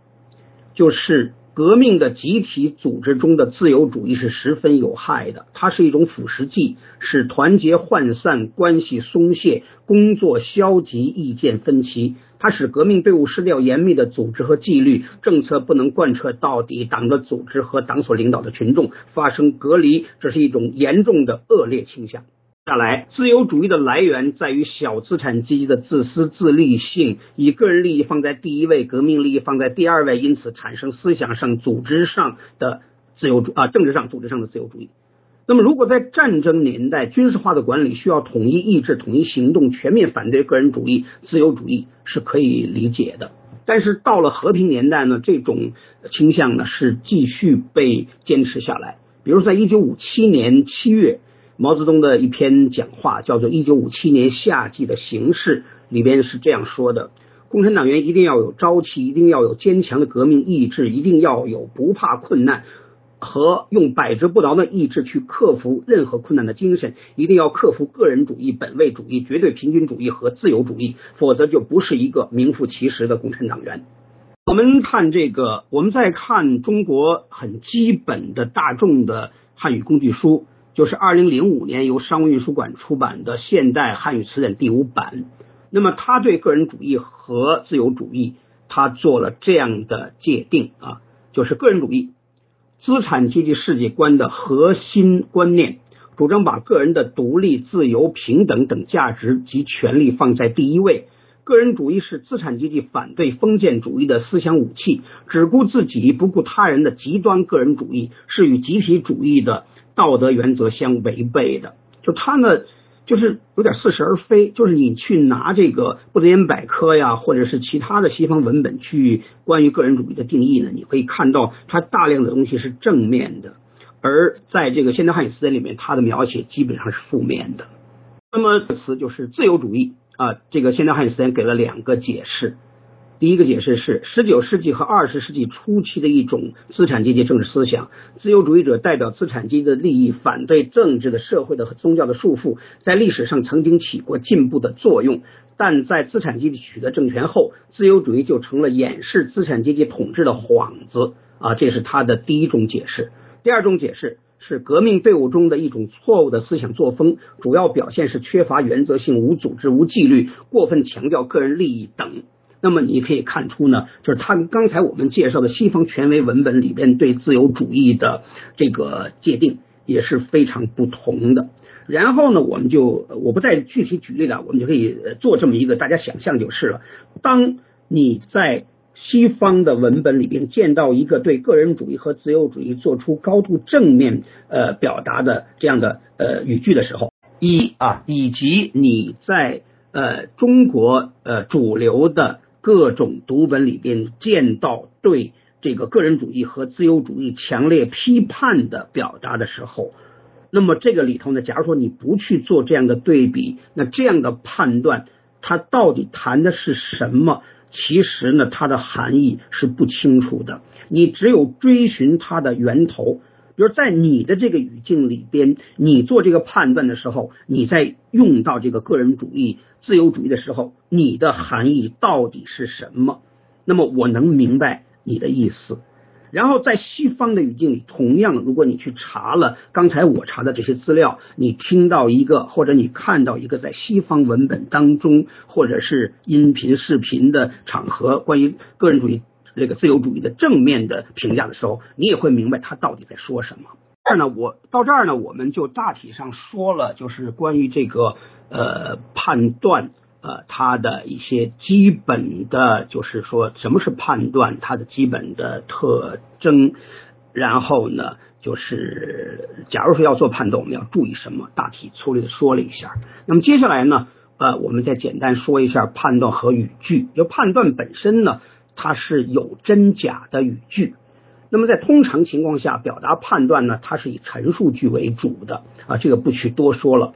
就是革命的集体组织中的自由主义是十分有害的，它是一种腐蚀剂，使团结涣散，关系松懈，工作消极，意见分歧。它使革命队伍失掉严密的组织和纪律，政策不能贯彻到底，党的组织和党所领导的群众发生隔离，这是一种严重的恶劣倾向。下来，自由主义的来源在于小资产阶级的自私自利性，以个人利益放在第一位，革命利益放在第二位，因此产生思想上、组织上的自由主啊，政治上、组织上的自由主义。那么，如果在战争年代，军事化的管理需要统一意志、统一行动，全面反对个人主义、自由主义是可以理解的。但是到了和平年代呢，这种倾向呢是继续被坚持下来。比如，在一九五七年七月。毛泽东的一篇讲话叫做《一九五七年夏季的形势》，里边是这样说的：共产党员一定要有朝气，一定要有坚强的革命意志，一定要有不怕困难和用百折不挠的意志去克服任何困难的精神，一定要克服个人主义、本位主义、绝对平均主义和自由主义，否则就不是一个名副其实的共产党员。我们看这个，我们再看中国很基本的大众的汉语工具书。就是二零零五年由商务印书馆出版的《现代汉语词典》第五版。那么，他对个人主义和自由主义，他做了这样的界定啊，就是个人主义，资产阶级世界观的核心观念，主张把个人的独立、自由、平等等价值及权利放在第一位。个人主义是资产阶级反对封建主义的思想武器，只顾自己不顾他人的极端个人主义是与集体主义的。道德原则相违背的，就他呢，就是有点似是而非。就是你去拿这个不德言百科呀，或者是其他的西方文本去关于个人主义的定义呢，你可以看到它大量的东西是正面的，而在这个现代汉语词典里面，它的描写基本上是负面的。那么词就是自由主义啊，这个现代汉语词典给了两个解释。第一个解释是，十九世纪和二十世纪初期的一种资产阶级政治思想。自由主义者代表资产阶级的利益，反对政治的、社会的和宗教的束缚，在历史上曾经起过进步的作用。但在资产阶级取得政权后，自由主义就成了掩饰资产阶级统治的幌子啊！这是他的第一种解释。第二种解释是革命队伍中的一种错误的思想作风，主要表现是缺乏原则性、无组织、无纪律，过分强调个人利益等。那么你可以看出呢，就是他刚才我们介绍的西方权威文本里边对自由主义的这个界定也是非常不同的。然后呢，我们就我不再具体举例了，我们就可以做这么一个大家想象就是了。当你在西方的文本里边见到一个对个人主义和自由主义做出高度正面呃表达的这样的呃语句的时候，一啊，以及你在呃中国呃主流的。各种读本里边见到对这个个人主义和自由主义强烈批判的表达的时候，那么这个里头呢，假如说你不去做这样的对比，那这样的判断它到底谈的是什么？其实呢，它的含义是不清楚的。你只有追寻它的源头，比如在你的这个语境里边，你做这个判断的时候，你在用到这个个人主义。自由主义的时候，你的含义到底是什么？那么我能明白你的意思。然后在西方的语境里，同样，如果你去查了刚才我查的这些资料，你听到一个或者你看到一个在西方文本当中，或者是音频、视频的场合，关于个人主义、这个自由主义的正面的评价的时候，你也会明白他到底在说什么。这儿呢，我到这儿呢，我们就大体上说了，就是关于这个呃判断呃它的一些基本的，就是说什么是判断，它的基本的特征。然后呢，就是假如说要做判断，我们要注意什么，大体粗略的说了一下。那么接下来呢，呃，我们再简单说一下判断和语句。就判断本身呢，它是有真假的语句。那么在通常情况下，表达判断呢，它是以陈述句为主的啊，这个不去多说了。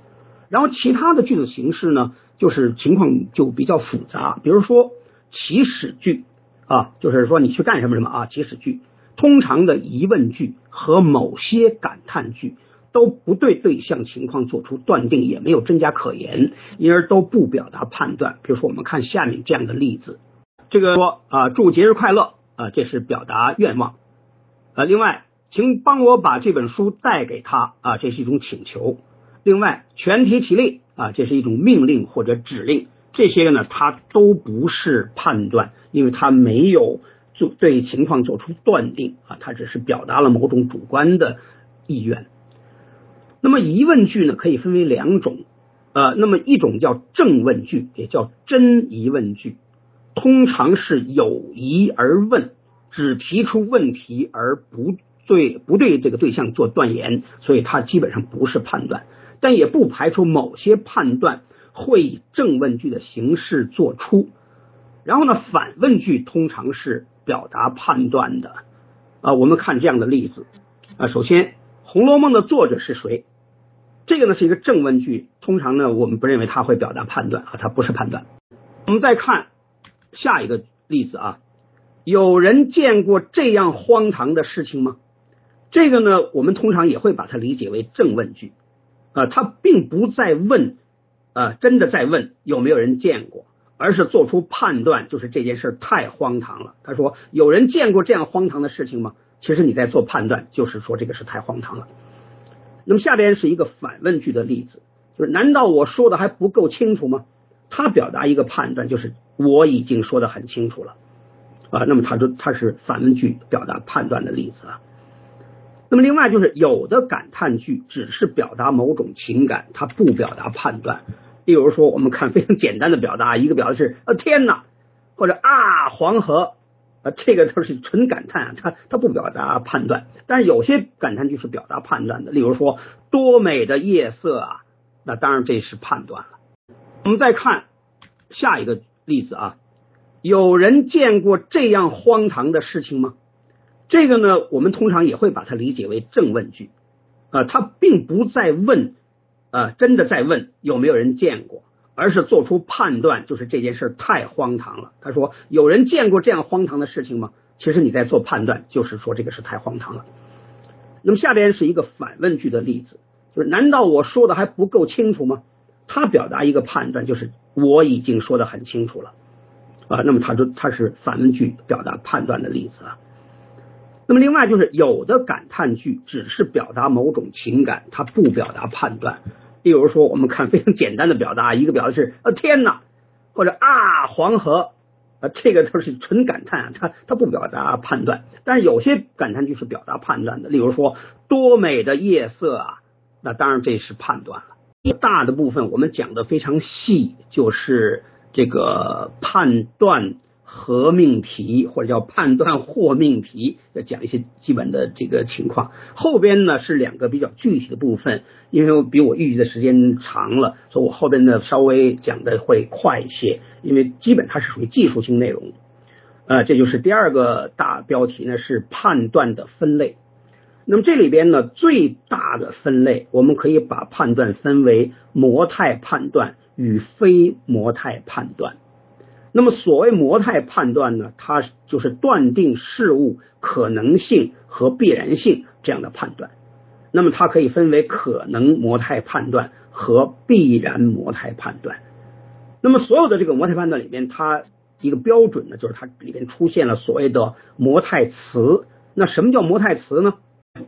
然后其他的句子形式呢，就是情况就比较复杂。比如说祈使句啊，就是说你去干什么什么啊。祈使句通常的疑问句和某些感叹句都不对对象情况做出断定，也没有真假可言，因而都不表达判断。比如说我们看下面这样的例子，这个说啊，祝节日快乐啊，这是表达愿望。呃，另外，请帮我把这本书带给他啊，这是一种请求。另外，全体起立啊，这是一种命令或者指令。这些个呢，它都不是判断，因为它没有做对情况做出断定啊，它只是表达了某种主观的意愿。那么疑问句呢，可以分为两种，呃，那么一种叫正问句，也叫真疑问句，通常是有疑而问，只提出问题而不对不对这个对象做断言，所以它基本上不是判断，但也不排除某些判断会以正问句的形式做出。然后呢，反问句通常是表达判断的，啊，我们看这样的例子，啊，首先《红楼梦》的作者是谁？这个呢是一个正问句，通常呢我们不认为它会表达判断啊，它不是判断。我们再看下一个例子啊，有人见过这样荒唐的事情吗？这个呢我们通常也会把它理解为正问句啊，他并不在问啊，真的在问有没有人见过，而是做出判断，就是这件事太荒唐了。他说有人见过这样荒唐的事情吗？其实你在做判断，就是说这个事太荒唐了。那么下边是一个反问句的例子，就是难道我说的还不够清楚吗？他表达一个判断，就是我已经说的很清楚了啊。那么他说他是反问句表达判断的例子啊。那么另外就是有的感叹句只是表达某种情感，它不表达判断。例如说，我们看非常简单的表达，一个表达是啊天哪，或者啊黄河。啊，这个都是纯感叹，它它不表达判断，但是有些感叹句是表达判断的，例如说多美的夜色啊，那当然这是判断了。我们再看下一个例子啊，有人见过这样荒唐的事情吗？这个呢，我们通常也会把它理解为正问句啊，他并不在问啊，真的在问有没有人见过。而是做出判断，就是这件事太荒唐了。他说：“有人见过这样荒唐的事情吗？”其实你在做判断，就是说这个事太荒唐了。那么下边是一个反问句的例子，就是难道我说的还不够清楚吗？他表达一个判断，就是我已经说的很清楚了啊。那么他说他是反问句表达判断的例子啊。那么另外就是有的感叹句只是表达某种情感，它不表达判断。例如说，我们看非常简单的表达，一个表达是啊天哪，或者啊黄河啊，这个都是纯感叹啊，它它不表达判断。但是有些感叹句是表达判断的，例如说多美的夜色啊，那当然这是判断。大的部分我们讲的非常细，就是这个判断。和命题或者叫判断或命题，要讲一些基本的这个情况。后边呢是两个比较具体的部分，因为比我预计的时间长了，所以我后边呢稍微讲的会快一些，因为基本它是属于技术性内容。呃，这就是第二个大标题呢是判断的分类。那么这里边呢最大的分类，我们可以把判断分为模态判断与非模态判断。那么，所谓模态判断呢，它就是断定事物可能性和必然性这样的判断。那么，它可以分为可能模态判断和必然模态判断。那么，所有的这个模态判断里面，它一个标准呢，就是它里面出现了所谓的模态词。那什么叫模态词呢？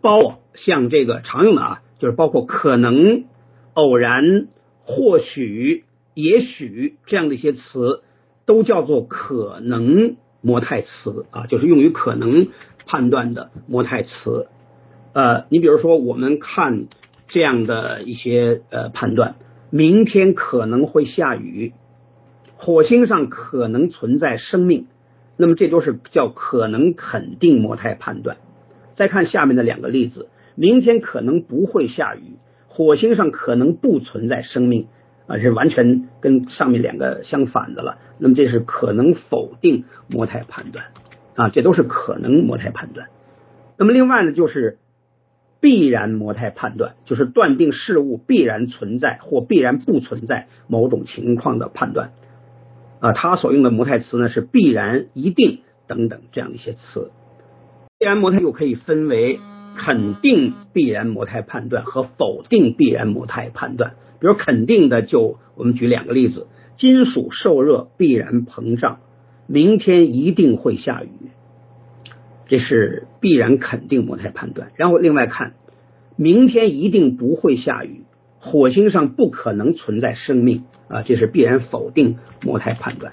包像这个常用的啊，就是包括可能、偶然、或许、也许这样的一些词。都叫做可能模态词啊，就是用于可能判断的模态词。呃，你比如说，我们看这样的一些呃判断：明天可能会下雨，火星上可能存在生命。那么这都是叫可能肯定模态判断。再看下面的两个例子：明天可能不会下雨，火星上可能不存在生命。啊，是完全跟上面两个相反的了。那么这是可能否定模态判断啊，这都是可能模态判断。那么另外呢，就是必然模态判断，就是断定事物必然存在或必然不存在某种情况的判断啊。它所用的模态词呢是必然、一定等等这样的一些词。必然模态又可以分为肯定必然模态判断和否定必然模态判断。比如肯定的，就我们举两个例子：金属受热必然膨胀，明天一定会下雨，这是必然肯定模态判断。然后另外看，明天一定不会下雨，火星上不可能存在生命啊，这是必然否定模态判断。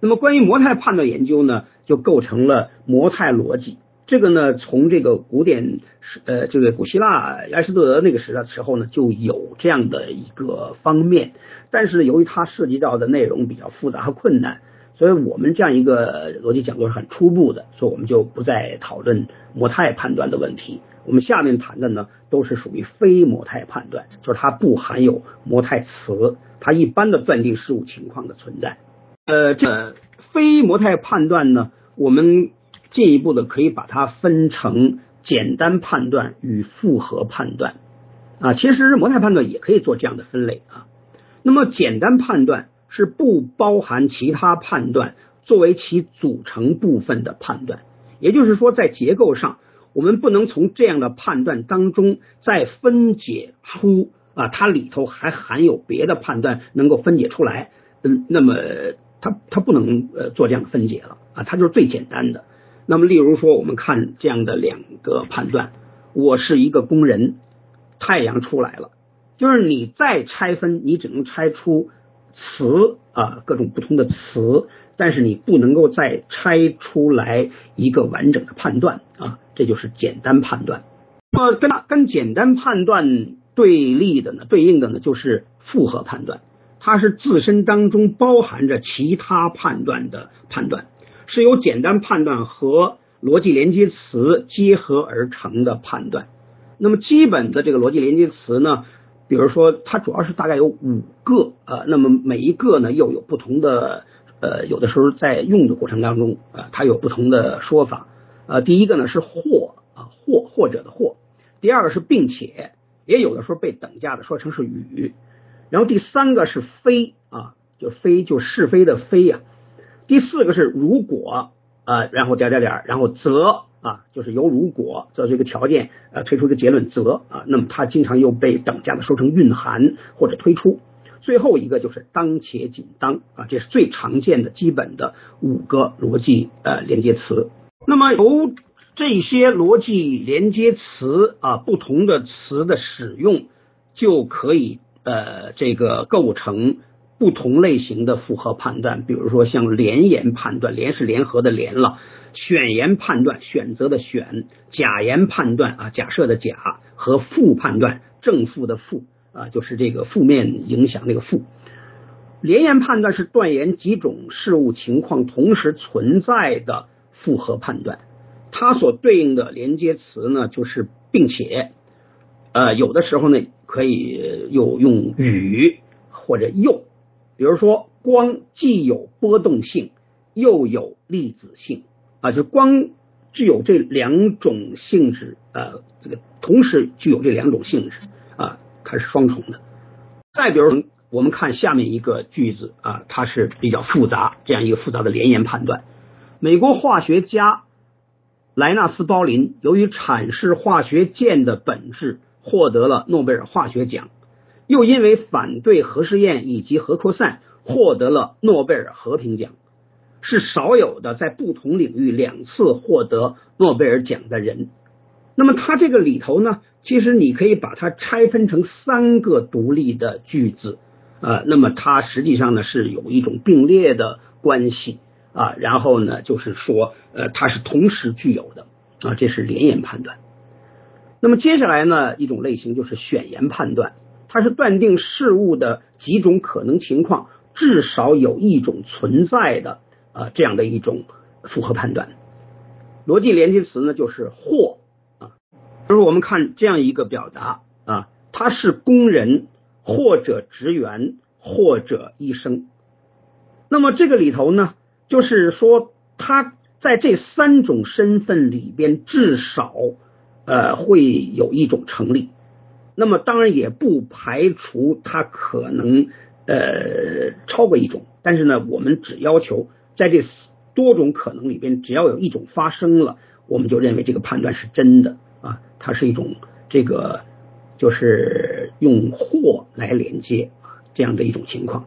那么关于模态判断研究呢，就构成了模态逻辑。这个呢，从这个古典呃，这个古希腊亚里士多德那个时代时候呢，就有这样的一个方面。但是由于它涉及到的内容比较复杂和困难，所以我们这样一个逻辑讲座是很初步的，所以我们就不再讨论模态判断的问题。我们下面谈的呢，都是属于非模态判断，就是它不含有模态词，它一般的断定事物情况的存在。呃，这非模态判断呢，我们。进一步的可以把它分成简单判断与复合判断啊，其实模态判断也可以做这样的分类啊。那么简单判断是不包含其他判断作为其组成部分的判断，也就是说在结构上我们不能从这样的判断当中再分解出啊它里头还含有别的判断能够分解出来，嗯，那么它它不能呃做这样的分解了啊，它就是最简单的。那么，例如说，我们看这样的两个判断：我是一个工人，太阳出来了。就是你再拆分，你只能拆出词啊，各种不同的词，但是你不能够再拆出来一个完整的判断啊。这就是简单判断。那么，跟跟简单判断对立的呢，对应的呢，就是复合判断，它是自身当中包含着其他判断的判断。是由简单判断和逻辑连接词结合而成的判断。那么基本的这个逻辑连接词呢，比如说它主要是大概有五个呃，那么每一个呢又有不同的呃，有的时候在用的过程当中啊，它有不同的说法。呃，第一个呢是或啊或或者的或，第二个是并且，也有的时候被等价的说成是与，然后第三个是非啊，就非就是非的非呀。第四个是如果啊，然后点点点，然后则啊，就是由如果这是一个条件呃推出一个结论则啊，那么它经常又被等价的说成蕴含或者推出。最后一个就是当且仅当啊，这是最常见的基本的五个逻辑呃连接词。那么由这些逻辑连接词啊不同的词的使用，就可以呃这个构成。不同类型的复合判断，比如说像联言判断，联是联合的联了；选言判断，选择的选；假言判断啊，假设的假和负判断，正负的负啊，就是这个负面影响那个负。联言判断是断言几种事物情况同时存在的复合判断，它所对应的连接词呢就是并且，呃，有的时候呢可以有用与或者又。比如说，光既有波动性，又有粒子性啊，就光具有这两种性质呃，这个同时具有这两种性质啊，它是双重的。再比如，我们看下面一个句子啊，它是比较复杂，这样一个复杂的连言判断。美国化学家莱纳斯·鲍林由于阐释化学键的本质，获得了诺贝尔化学奖。又因为反对核试验以及核扩散，获得了诺贝尔和平奖，是少有的在不同领域两次获得诺贝尔奖的人。那么他这个里头呢，其实你可以把它拆分成三个独立的句子啊。那么它实际上呢是有一种并列的关系啊。然后呢，就是说呃，它是同时具有的啊。这是连言判断。那么接下来呢，一种类型就是选言判断。它是断定事物的几种可能情况，至少有一种存在的啊这样的一种复合判断。逻辑连接词呢就是或啊，就是我们看这样一个表达啊，他是工人或者职员或者医生。那么这个里头呢，就是说他在这三种身份里边至少呃会有一种成立。那么当然也不排除它可能呃超过一种，但是呢，我们只要求在这多种可能里边，只要有一种发生了，我们就认为这个判断是真的啊，它是一种这个就是用或来连接这样的一种情况。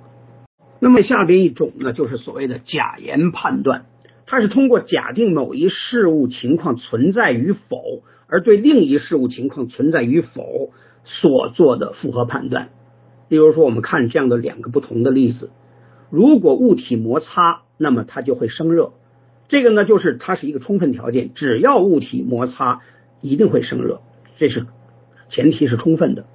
那么下边一种呢，就是所谓的假言判断，它是通过假定某一事物情况存在与否，而对另一事物情况存在与否。所做的复合判断。例如说，我们看这样的两个不同的例子：如果物体摩擦，那么它就会生热。这个呢，就是它是一个充分条件，只要物体摩擦，一定会生热，这是前提是充分的。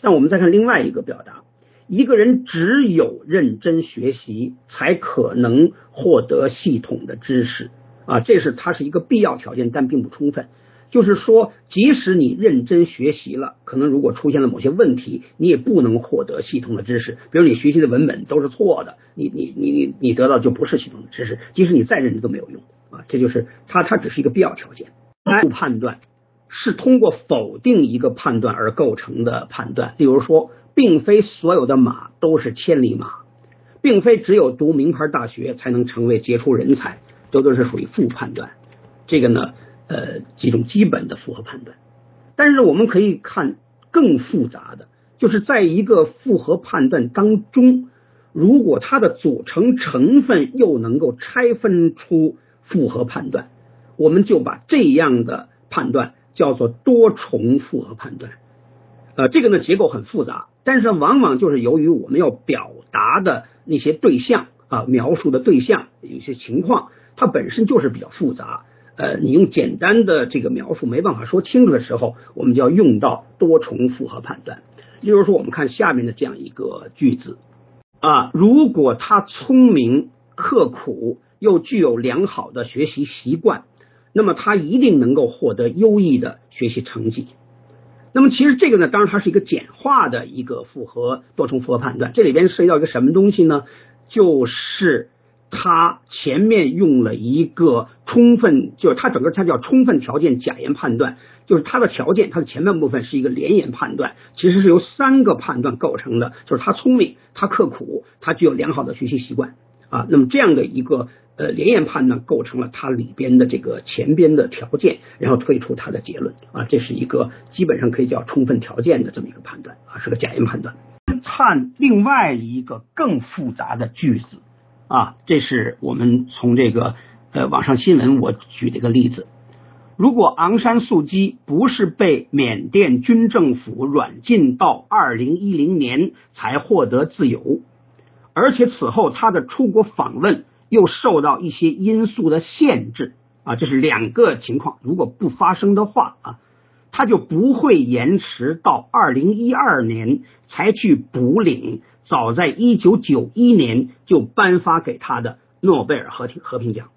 但我们再看另外一个表达：一个人只有认真学习，才可能获得系统的知识啊，这是它是一个必要条件，但并不充分。就是说，即使你认真学习了，可能如果出现了某些问题，你也不能获得系统的知识。比如你学习的文本都是错的，你你你你你得到就不是系统的知识，即使你再认真都没有用啊。这就是它，它只是一个必要条件。判断是通过否定一个判断而构成的判断。例如说，并非所有的马都是千里马，并非只有读名牌大学才能成为杰出人才，这都是属于负判断。这个呢？呃，几种基本的复合判断，但是我们可以看更复杂的，就是在一个复合判断当中，如果它的组成成分又能够拆分出复合判断，我们就把这样的判断叫做多重复合判断。呃，这个呢结构很复杂，但是往往就是由于我们要表达的那些对象啊，描述的对象有些情况，它本身就是比较复杂。呃，你用简单的这个描述没办法说清楚的时候，我们就要用到多重复合判断。例如说，我们看下面的这样一个句子啊，如果他聪明、刻苦，又具有良好的学习习惯，那么他一定能够获得优异的学习成绩。那么其实这个呢，当然它是一个简化的一个复合多重复合判断。这里边涉及到一个什么东西呢？就是。它前面用了一个充分，就是它整个它叫充分条件假言判断，就是它的条件，它的前半部分是一个连言判断，其实是由三个判断构成的，就是他聪明，他刻苦，他具有良好的学习习惯啊。那么这样的一个呃连言判断构成了它里边的这个前边的条件，然后推出它的结论啊，这是一个基本上可以叫充分条件的这么一个判断啊，是个假言判断。看另外一个更复杂的句子。啊，这是我们从这个呃网上新闻我举的一个例子。如果昂山素姬不是被缅甸军政府软禁到二零一零年才获得自由，而且此后他的出国访问又受到一些因素的限制啊，这是两个情况。如果不发生的话啊，他就不会延迟到二零一二年才去补领。早在一九九一年就颁发给他的诺贝尔和平和平奖。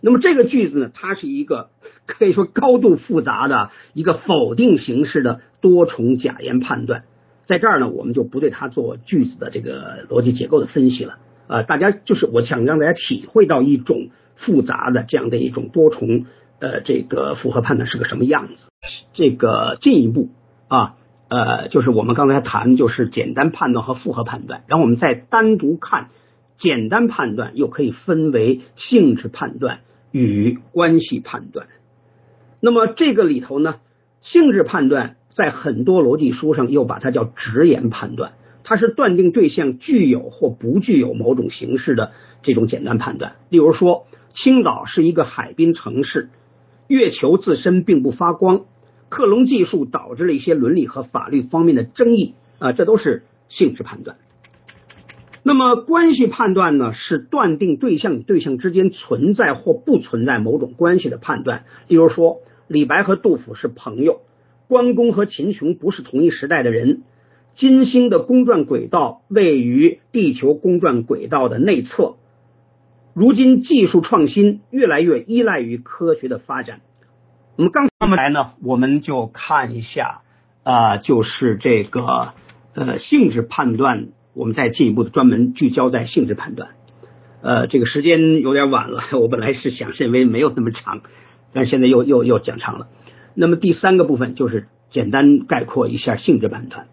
那么这个句子呢，它是一个可以说高度复杂的一个否定形式的多重假言判断。在这儿呢，我们就不对它做句子的这个逻辑结构的分析了。呃，大家就是我想让大家体会到一种复杂的这样的一种多重呃这个复合判断是个什么样子。这个进一步啊。呃，就是我们刚才谈，就是简单判断和复合判断，然后我们再单独看简单判断，又可以分为性质判断与关系判断。那么这个里头呢，性质判断在很多逻辑书上又把它叫直言判断，它是断定对象具有或不具有某种形式的这种简单判断。例如说，青岛是一个海滨城市，月球自身并不发光。克隆技术导致了一些伦理和法律方面的争议啊，这都是性质判断。那么关系判断呢，是断定对象与对象之间存在或不存在某种关系的判断。例如说，李白和杜甫是朋友，关公和秦琼不是同一时代的人，金星的公转轨道位于地球公转轨道的内侧。如今技术创新越来越依赖于科学的发展。我们刚那么来呢，我们就看一下啊，就是这个呃性质判断，我们再进一步的专门聚焦在性质判断。呃，这个时间有点晚了，我本来是想认为没有那么长，但现在又又又讲长了。那么第三个部分就是简单概括一下性质判断。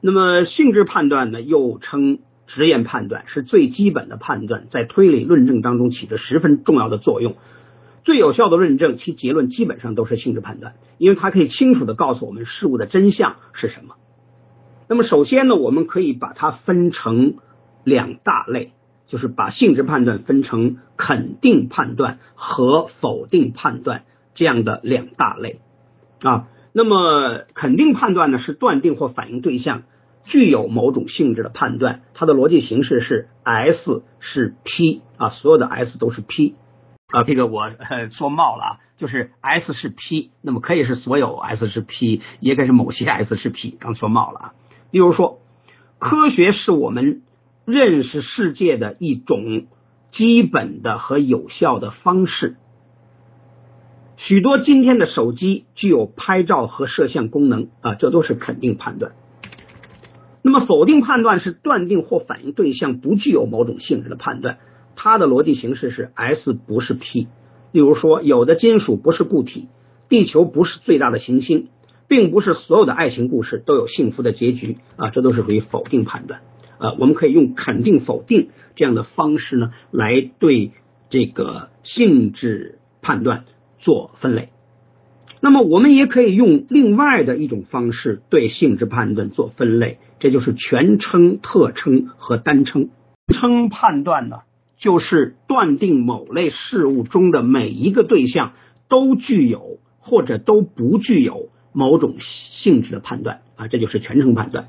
那么性质判断呢，又称实验判断，是最基本的判断，在推理论证当中起着十分重要的作用。最有效的论证，其结论基本上都是性质判断，因为它可以清楚的告诉我们事物的真相是什么。那么，首先呢，我们可以把它分成两大类，就是把性质判断分成肯定判断和否定判断这样的两大类啊。那么肯定判断呢，是断定或反映对象具有某种性质的判断，它的逻辑形式是 S 是 P 啊，所有的 S 都是 P 啊，这个我说冒了啊，就是 S 是 P，那么可以是所有 S 是 P，也可以是某些 S 是 P，刚说冒了啊。例如说，科学是我们认识世界的一种基本的和有效的方式。许多今天的手机具有拍照和摄像功能啊，这都是肯定判断。那么否定判断是断定或反映对象不具有某种性质的判断，它的逻辑形式是 S 不是 P。例如说，有的金属不是固体，地球不是最大的行星，并不是所有的爱情故事都有幸福的结局啊，这都是属于否定判断啊。我们可以用肯定、否定这样的方式呢，来对这个性质判断。做分类，那么我们也可以用另外的一种方式对性质判断做分类，这就是全称、特称和单称。称判断呢，就是断定某类事物中的每一个对象都具有或者都不具有某种性质的判断啊，这就是全称判断。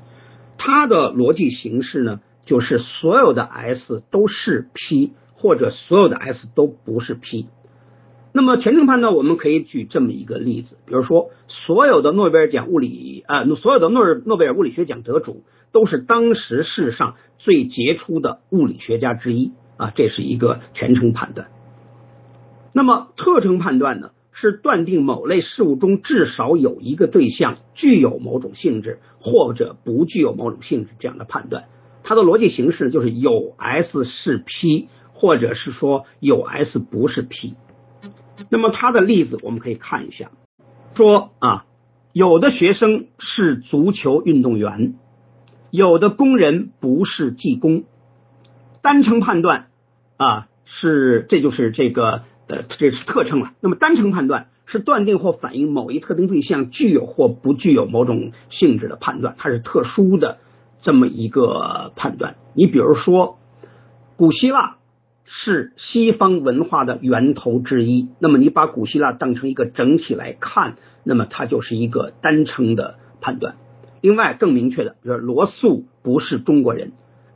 它的逻辑形式呢，就是所有的 S 都是 P，或者所有的 S 都不是 P。那么全称判断，我们可以举这么一个例子，比如说，所有的诺贝尔奖物理啊，所有的诺诺贝尔物理学奖得主都是当时世上最杰出的物理学家之一啊，这是一个全称判断。那么特征判断呢，是断定某类事物中至少有一个对象具有某种性质，或者不具有某种性质这样的判断。它的逻辑形式就是有 S 是 P，或者是说有 S 不是 P。那么它的例子我们可以看一下，说啊，有的学生是足球运动员，有的工人不是技工。单称判断啊，是这就是这个呃，这是特称了。那么单称判断是断定或反映某一特定对象具有或不具有某种性质的判断，它是特殊的这么一个判断。你比如说，古希腊。是西方文化的源头之一。那么你把古希腊当成一个整体来看，那么它就是一个单称的判断。另外更明确的，比如罗素不是中国人，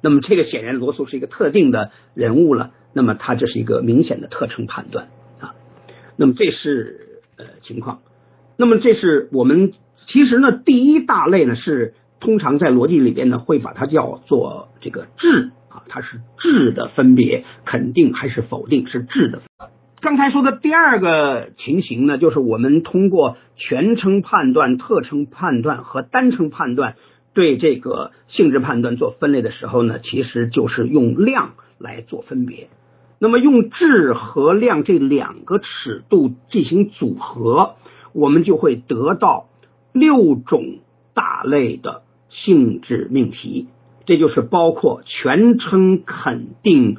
那么这个显然罗素是一个特定的人物了。那么他这是一个明显的特征判断啊。那么这是呃情况。那么这是我们其实呢第一大类呢是通常在逻辑里边呢会把它叫做这个质啊。它是质的分别，肯定还是否定是质的。刚才说的第二个情形呢，就是我们通过全称判断、特称判断和单称判断对这个性质判断做分类的时候呢，其实就是用量来做分别。那么用质和量这两个尺度进行组合，我们就会得到六种大类的性质命题。这就是包括全称肯定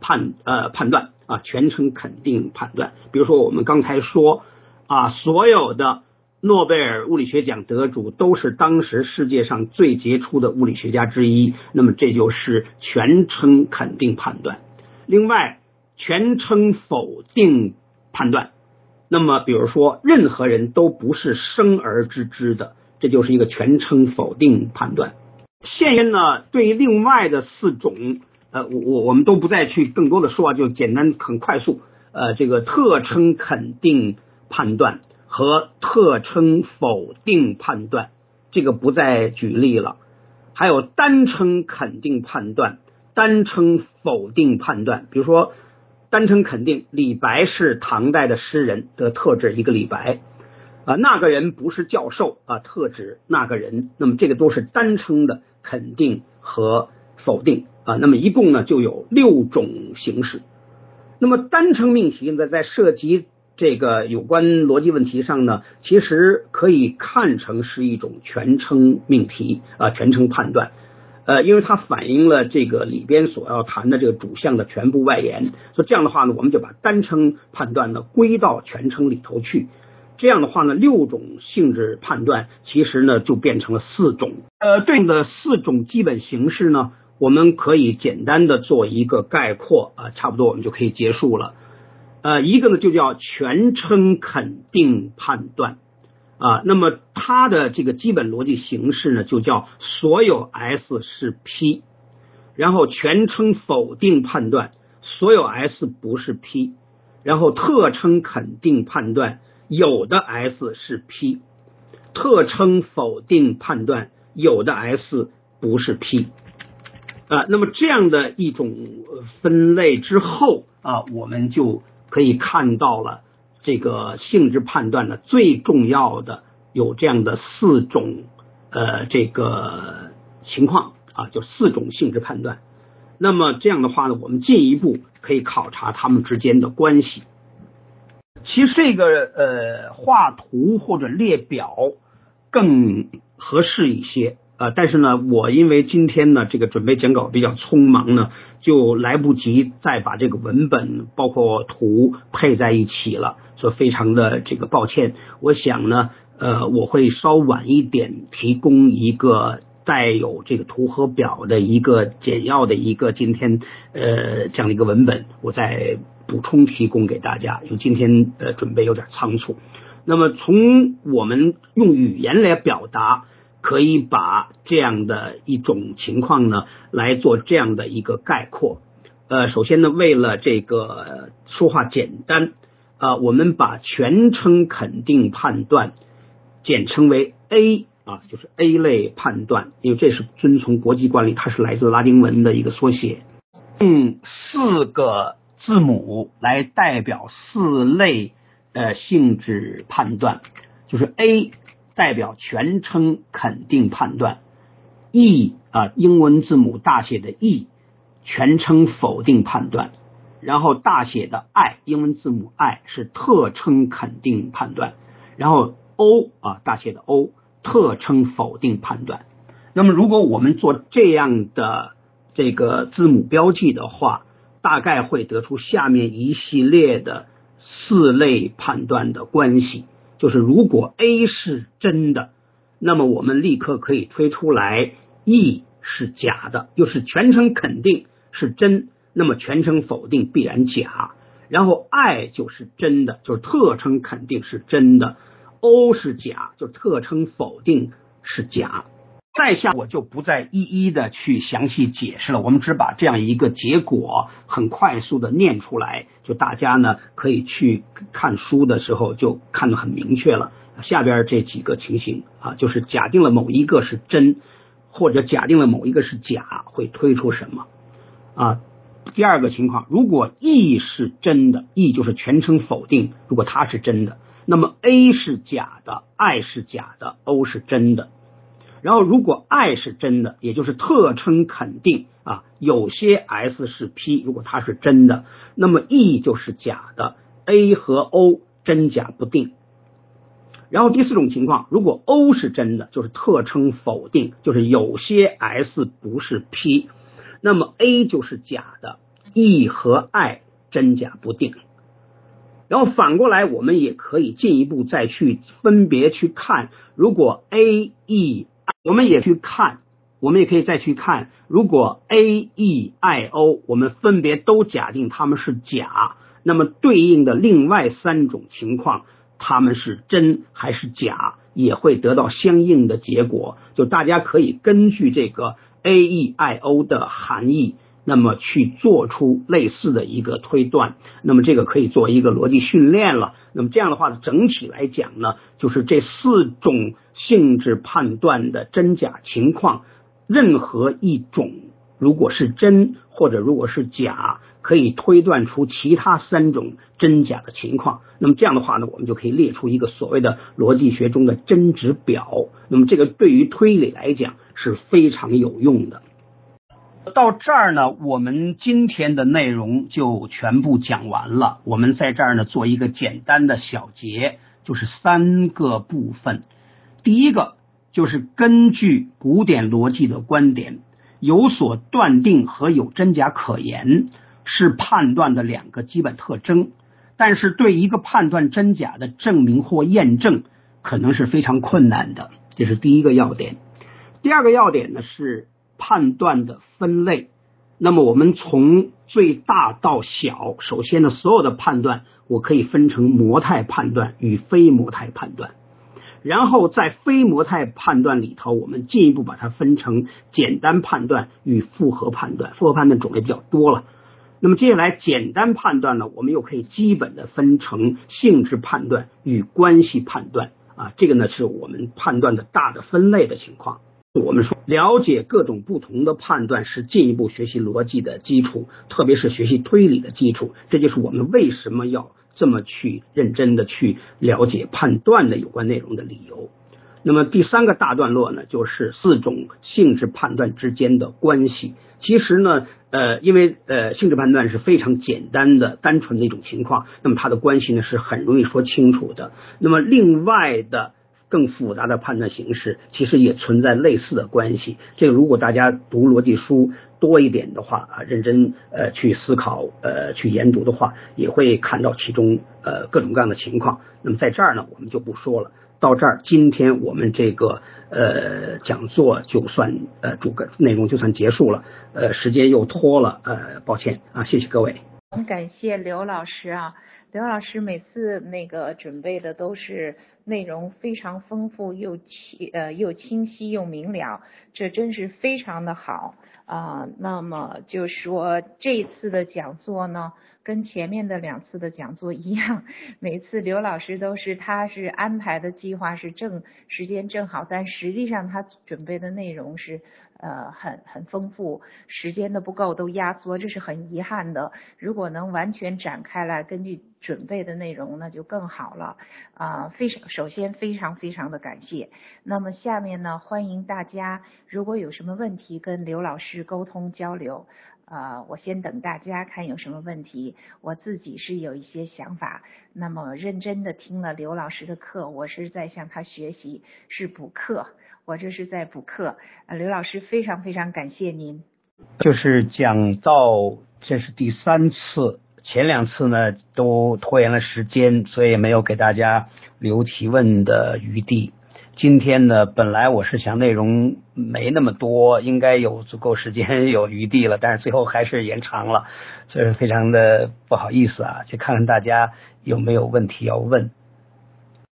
判呃判断啊，全称肯定判断。比如说我们刚才说啊，所有的诺贝尔物理学奖得主都是当时世界上最杰出的物理学家之一，那么这就是全称肯定判断。另外，全称否定判断，那么比如说任何人都不是生而知之的，这就是一个全称否定判断。现因呢，对于另外的四种，呃，我我我们都不再去更多的说啊，就简单很快速，呃，这个特称肯定判断和特称否定判断，这个不再举例了。还有单称肯定判断、单称否定判断，比如说单称肯定，李白是唐代的诗人的特指一个李白。啊，那个人不是教授啊，特指那个人。那么这个都是单称的肯定和否定啊。那么一共呢就有六种形式。那么单称命题呢，在涉及这个有关逻辑问题上呢，其实可以看成是一种全称命题啊，全称判断。呃，因为它反映了这个里边所要谈的这个主项的全部外延。所以这样的话呢，我们就把单称判断呢归到全称里头去。这样的话呢，六种性质判断其实呢就变成了四种。呃，对应的四种基本形式呢，我们可以简单的做一个概括啊，差不多我们就可以结束了。呃，一个呢就叫全称肯定判断，啊，那么它的这个基本逻辑形式呢，就叫所有 S 是 P，然后全称否定判断所有 S 不是 P，然后特称肯定判断有的 S 是 P，特称否定判断有的 S 不是 P，啊，那么这样的一种分类之后啊，我们就可以看到了。这个性质判断呢，最重要的有这样的四种呃这个情况啊，就四种性质判断。那么这样的话呢，我们进一步可以考察它们之间的关系。其实这个呃画图或者列表更合适一些。呃，但是呢，我因为今天呢这个准备讲稿比较匆忙呢，就来不及再把这个文本包括图配在一起了，所以非常的这个抱歉。我想呢，呃，我会稍晚一点提供一个带有这个图和表的一个简要的一个今天呃这样的一个文本，我再补充提供给大家，因为今天呃准备有点仓促。那么从我们用语言来表达。可以把这样的一种情况呢来做这样的一个概括。呃，首先呢，为了这个说话简单，啊，我们把全称肯定判断简称为 A 啊，就是 A 类判断，因为这是遵从国际惯例，它是来自拉丁文的一个缩写，用四个字母来代表四类呃性质判断，就是 A。代表全称肯定判断，E 啊，英文字母大写的 E，全称否定判断，然后大写的 I，英文字母 I 是特称肯定判断，然后 O 啊，大写的 O，特称否定判断。那么如果我们做这样的这个字母标记的话，大概会得出下面一系列的四类判断的关系。就是如果 A 是真的，那么我们立刻可以推出来 E 是假的，就是全称肯定是真，那么全称否定必然假。然后 I 就是真的，就是特称肯定是真的；O 是假，就特称否定是假。在下我就不再一一的去详细解释了，我们只把这样一个结果很快速的念出来，就大家呢可以去看书的时候就看得很明确了。下边这几个情形啊，就是假定了某一个是真，或者假定了某一个是假，会推出什么啊？第二个情况，如果 E 是真的，E 就是全称否定，如果它是真的，那么 A 是假的，I 是假的，O 是真的。然后，如果 I 是真的，也就是特称肯定啊，有些 S 是 P，如果它是真的，那么 E 就是假的，A 和 O 真假不定。然后第四种情况，如果 O 是真的，就是特称否定，就是有些 S 不是 P，那么 A 就是假的，E 和 I 真假不定。然后反过来，我们也可以进一步再去分别去看，如果 A、E。我们也去看，我们也可以再去看，如果 A、E、I、O 我们分别都假定它们是假，那么对应的另外三种情况，它们是真还是假，也会得到相应的结果。就大家可以根据这个 A、E、I、O 的含义。那么去做出类似的一个推断，那么这个可以做一个逻辑训练了。那么这样的话，整体来讲呢，就是这四种性质判断的真假情况，任何一种如果是真或者如果是假，可以推断出其他三种真假的情况。那么这样的话呢，我们就可以列出一个所谓的逻辑学中的真值表。那么这个对于推理来讲是非常有用的。到这儿呢，我们今天的内容就全部讲完了。我们在这儿呢做一个简单的小结，就是三个部分。第一个就是根据古典逻辑的观点，有所断定和有真假可言是判断的两个基本特征，但是对一个判断真假的证明或验证可能是非常困难的，这是第一个要点。第二个要点呢是。判断的分类，那么我们从最大到小，首先呢，所有的判断我可以分成模态判断与非模态判断。然后在非模态判断里头，我们进一步把它分成简单判断与复合判断，复合判断种类比较多了。那么接下来简单判断呢，我们又可以基本的分成性质判断与关系判断啊，这个呢是我们判断的大的分类的情况。我们说了解各种不同的判断是进一步学习逻辑的基础，特别是学习推理的基础。这就是我们为什么要这么去认真的去了解判断的有关内容的理由。那么第三个大段落呢，就是四种性质判断之间的关系。其实呢。呃，因为呃，性质判断是非常简单的、单纯的一种情况，那么它的关系呢是很容易说清楚的。那么另外的更复杂的判断形式，其实也存在类似的关系。这个如果大家读逻辑书多一点的话啊，认真呃去思考呃去研读的话，也会看到其中呃各种各样的情况。那么在这儿呢，我们就不说了。到这儿，今天我们这个呃讲座就算呃主个内容就算结束了，呃时间又拖了，呃抱歉啊，谢谢各位。很感谢刘老师啊，刘老师每次那个准备的都是内容非常丰富又清呃又清晰又明了，这真是非常的好啊。那么就说这次的讲座呢。跟前面的两次的讲座一样，每次刘老师都是他是安排的计划是正时间正好，但实际上他准备的内容是呃很很丰富，时间的不够都压缩，这是很遗憾的。如果能完全展开来，根据准备的内容那就更好了啊！非常首先非常非常的感谢。那么下面呢，欢迎大家如果有什么问题跟刘老师沟通交流。呃，我先等大家看有什么问题，我自己是有一些想法。那么认真的听了刘老师的课，我是在向他学习，是补课，我这是在补课。呃，刘老师非常非常感谢您。就是讲到这是第三次，前两次呢都拖延了时间，所以没有给大家留提问的余地。今天呢，本来我是想内容没那么多，应该有足够时间有余地了，但是最后还是延长了，所以非常的不好意思啊，去看看大家有没有问题要问。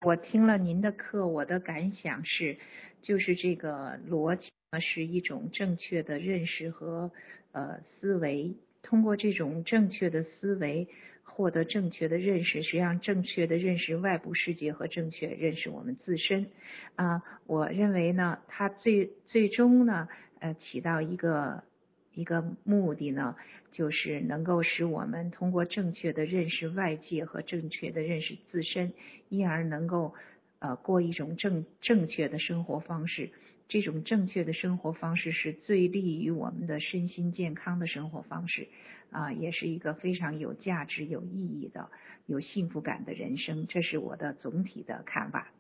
我听了您的课，我的感想是，就是这个逻辑呢是一种正确的认识和呃思维，通过这种正确的思维。获得正确的认识，实际上正确的认识外部世界和正确认识我们自身。啊，我认为呢，它最最终呢，呃，起到一个一个目的呢，就是能够使我们通过正确的认识外界和正确的认识自身，因而能够呃过一种正正确的生活方式。这种正确的生活方式是最利于我们的身心健康的生活方式。啊，也是一个非常有价值、有意义的、有幸福感的人生，这是我的总体的看法。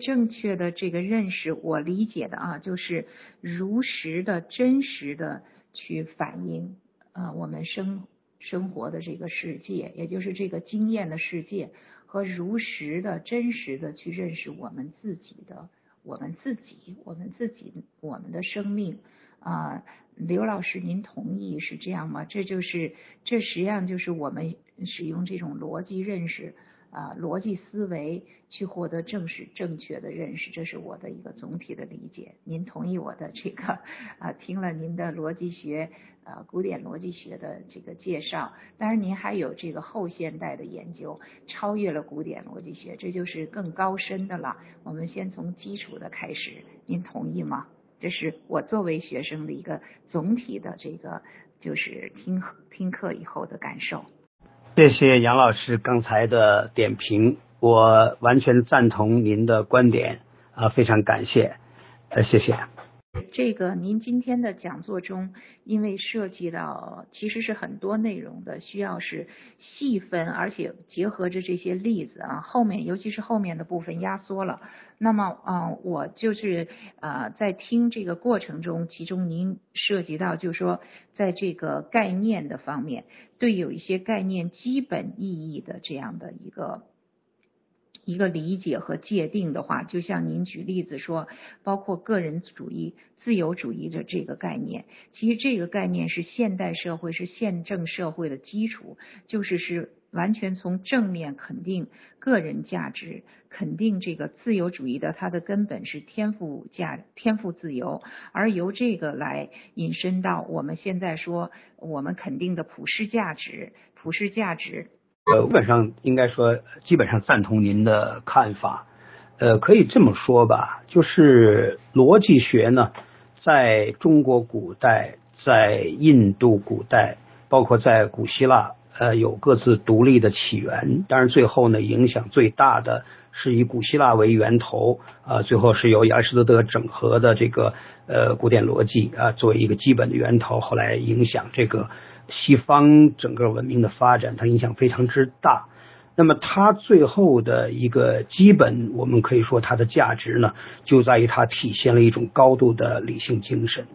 正确的这个认识，我理解的啊，就是如实的、真实的去反映啊我们生生活的这个世界，也就是这个经验的世界，和如实的、真实的去认识我们自己的、我们自己、我们自己、我们的生命。啊，刘老师，您同意是这样吗？这就是，这实际上就是我们使用这种逻辑认识啊，逻辑思维去获得正式正确的认识，这是我的一个总体的理解。您同意我的这个啊？听了您的逻辑学啊，古典逻辑学的这个介绍，当然您还有这个后现代的研究，超越了古典逻辑学，这就是更高深的了。我们先从基础的开始，您同意吗？这是我作为学生的一个总体的这个，就是听听课以后的感受。谢谢杨老师刚才的点评，我完全赞同您的观点啊，非常感谢，呃，谢谢。这个您今天的讲座中，因为涉及到其实是很多内容的，需要是细分，而且结合着这些例子啊，后面尤其是后面的部分压缩了。那么啊，我就是呃在听这个过程中，其中您涉及到就是说，在这个概念的方面，对有一些概念基本意义的这样的一个一个理解和界定的话，就像您举例子说，包括个人主义、自由主义的这个概念，其实这个概念是现代社会、是宪政社会的基础，就是是完全从正面肯定个人价值，肯定这个自由主义的它的根本是天赋价、天赋自由，而由这个来引申到我们现在说我们肯定的普世价值、普世价值。呃，基本上应该说，基本上赞同您的看法。呃，可以这么说吧，就是逻辑学呢，在中国古代、在印度古代，包括在古希腊，呃，有各自独立的起源。当然，最后呢，影响最大的是以古希腊为源头，啊，最后是由亚里士多德整合的这个呃古典逻辑啊，作为一个基本的源头，后来影响这个。西方整个文明的发展，它影响非常之大。那么，它最后的一个基本，我们可以说它的价值呢，就在于它体现了一种高度的理性精神。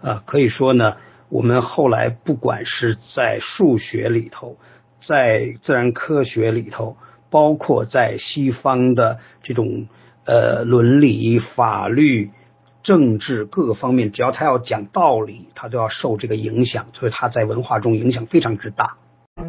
啊，可以说呢，我们后来不管是在数学里头，在自然科学里头，包括在西方的这种呃伦理、法律。政治各个方面，只要他要讲道理，他都要受这个影响，所以他在文化中影响非常之大。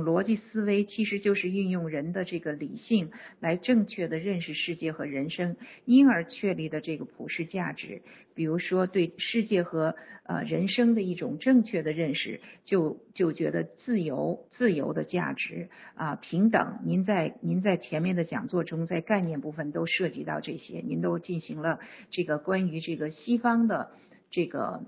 逻辑思维其实就是运用人的这个理性来正确的认识世界和人生，因而确立的这个普世价值。比如说对世界和呃人生的一种正确的认识，就就觉得自由自由的价值啊平等。您在您在前面的讲座中，在概念部分都涉及到这些，您都进行了这个关于这个西方的这个。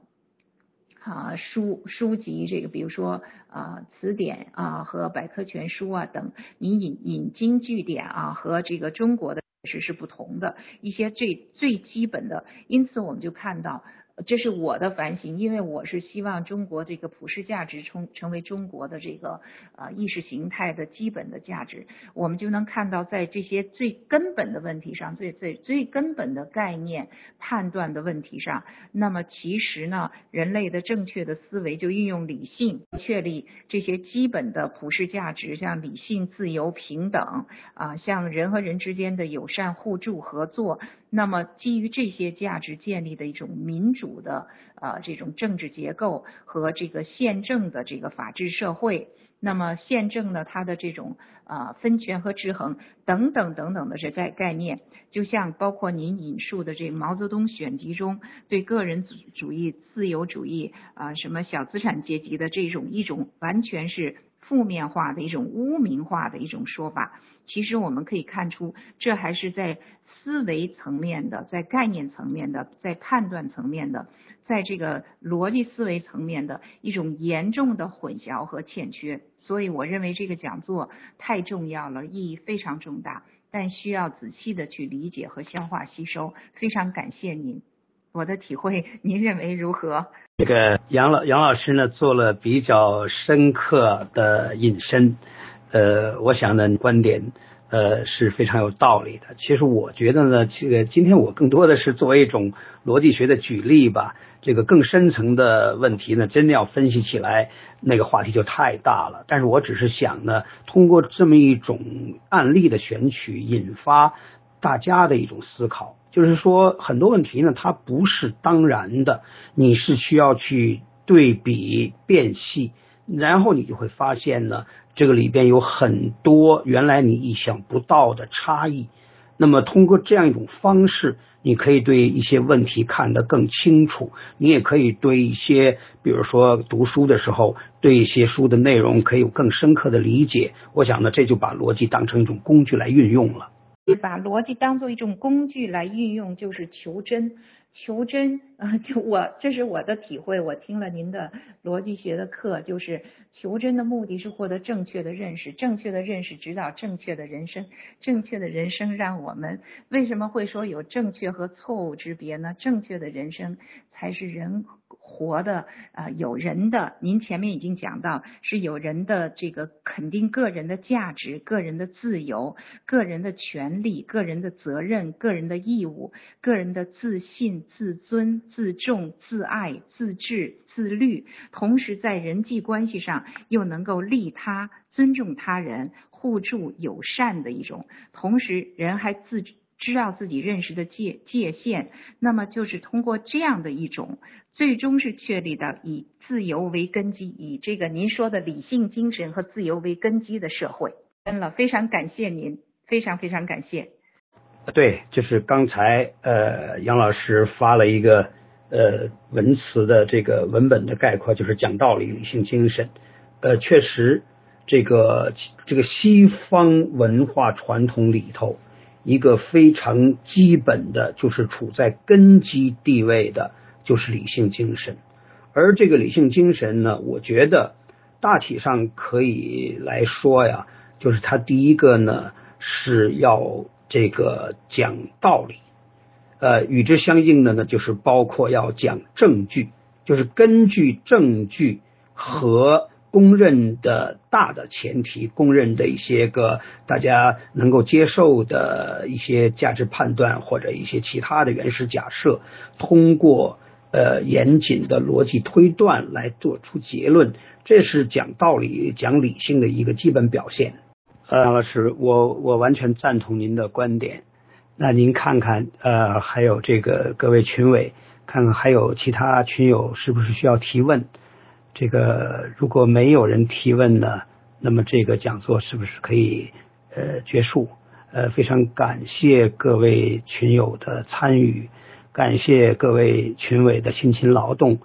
啊，书书籍这个，比如说啊，词典啊和百科全书啊等，你引引经据典啊和这个中国的是是不同的一些最最基本的，因此我们就看到。这是我的反省，因为我是希望中国这个普世价值成成为中国的这个呃意识形态的基本的价值，我们就能看到在这些最根本的问题上，最最最根本的概念判断的问题上，那么其实呢，人类的正确的思维就运用理性确立这些基本的普世价值，像理性、自由、平等啊，像人和人之间的友善互助合作。那么，基于这些价值建立的一种民主的呃这种政治结构和这个宪政的这个法治社会，那么宪政呢，它的这种啊分权和制衡等等等等的这概概念，就像包括您引述的这毛泽东选集中对个人主义、自由主义啊什么小资产阶级的这种一种完全是负面化的一种污名化的一种说法，其实我们可以看出，这还是在。思维层面的，在概念层面的，在判断层面的，在这个逻辑思维层面的一种严重的混淆和欠缺，所以我认为这个讲座太重要了，意义非常重大，但需要仔细的去理解和消化吸收。非常感谢您，我的体会您认为如何？这个杨老杨老师呢做了比较深刻的引申，呃，我想呢观点。呃，是非常有道理的。其实我觉得呢，这个今天我更多的是作为一种逻辑学的举例吧。这个更深层的问题呢，真的要分析起来，那个话题就太大了。但是我只是想呢，通过这么一种案例的选取，引发大家的一种思考，就是说很多问题呢，它不是当然的，你是需要去对比辨析，然后你就会发现呢。这个里边有很多原来你意想不到的差异，那么通过这样一种方式，你可以对一些问题看得更清楚，你也可以对一些，比如说读书的时候，对一些书的内容可以有更深刻的理解。我想呢，这就把逻辑当成一种工具来运用了。把逻辑当做一种工具来运用，就是求真。求真啊，就我这是我的体会。我听了您的逻辑学的课，就是求真的目的是获得正确的认识，正确的认识指导正确的人生，正确的人生让我们为什么会说有正确和错误之别呢？正确的人生才是人。活的啊，有人的，您前面已经讲到，是有人的这个肯定个人的价值、个人的自由、个人的权利、个人的责任、个人的义务、个人的自信、自尊、自重、自爱、自治、自律，同时在人际关系上又能够利他、尊重他人、互助友善的一种，同时人还自知道自己认识的界界限，那么就是通过这样的一种，最终是确立的以自由为根基，以这个您说的理性精神和自由为根基的社会。真了，非常感谢您，非常非常感谢。对，就是刚才呃杨老师发了一个呃文词的这个文本的概括，就是讲道理、理性精神。呃，确实，这个这个西方文化传统里头。一个非常基本的，就是处在根基地位的，就是理性精神。而这个理性精神呢，我觉得大体上可以来说呀，就是它第一个呢是要这个讲道理，呃，与之相应的呢就是包括要讲证据，就是根据证据和。公认的大的前提，公认的一些个大家能够接受的一些价值判断或者一些其他的原始假设，通过呃严谨的逻辑推断来做出结论，这是讲道理、讲理性的一个基本表现。呃，老师，我我完全赞同您的观点。那您看看，呃，还有这个各位群委，看看还有其他群友是不是需要提问？这个如果没有人提问呢，那么这个讲座是不是可以呃结束？呃，非常感谢各位群友的参与，感谢各位群委的辛勤劳动，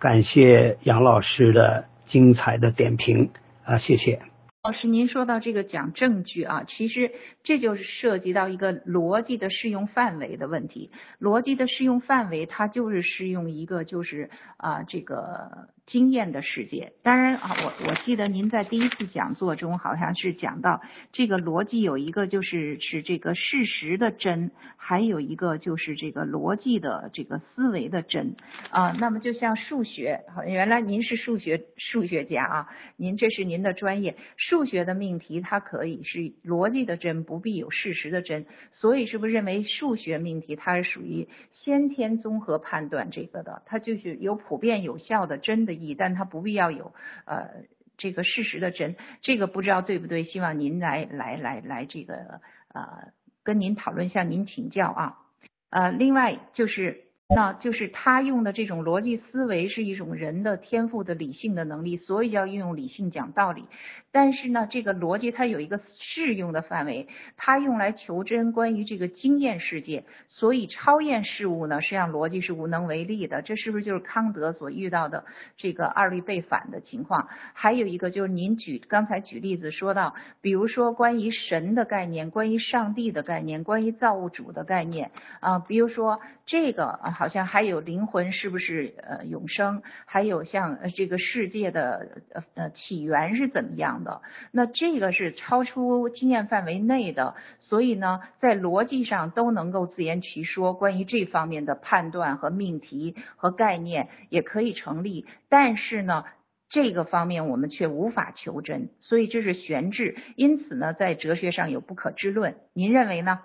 感谢杨老师的精彩的点评啊，谢谢。老师，您说到这个讲证据啊，其实这就是涉及到一个逻辑的适用范围的问题。逻辑的适用范围，它就是适用一个就是啊这个经验的世界。当然啊，我我记得您在第一次讲座中好像是讲到这个逻辑有一个就是是这个事实的真，还有一个就是这个逻辑的这个思维的真啊。那么就像数学，好原来您是数学数学家啊，您这是您的专业。数学的命题，它可以是逻辑的真，不必有事实的真，所以是不是认为数学命题它是属于先天综合判断这个的？它就是有普遍有效的真的义，但它不必要有呃这个事实的真。这个不知道对不对？希望您来来来来这个呃跟您讨论，向您请教啊。呃，另外就是。那就是他用的这种逻辑思维是一种人的天赋的理性的能力，所以要运用理性讲道理。但是呢，这个逻辑它有一个适用的范围，它用来求真关于这个经验世界，所以超验事物呢，实际上逻辑是无能为力的。这是不是就是康德所遇到的这个二律背反的情况？还有一个就是您举刚才举例子说到，比如说关于神的概念，关于上帝的概念，关于造物主的概念啊，比如说这个啊。好像还有灵魂是不是呃永生？还有像这个世界的呃呃起源是怎么样的？那这个是超出经验范围内的，所以呢，在逻辑上都能够自圆其说。关于这方面的判断和命题和概念也可以成立，但是呢，这个方面我们却无法求真，所以这是悬置。因此呢，在哲学上有不可知论。您认为呢？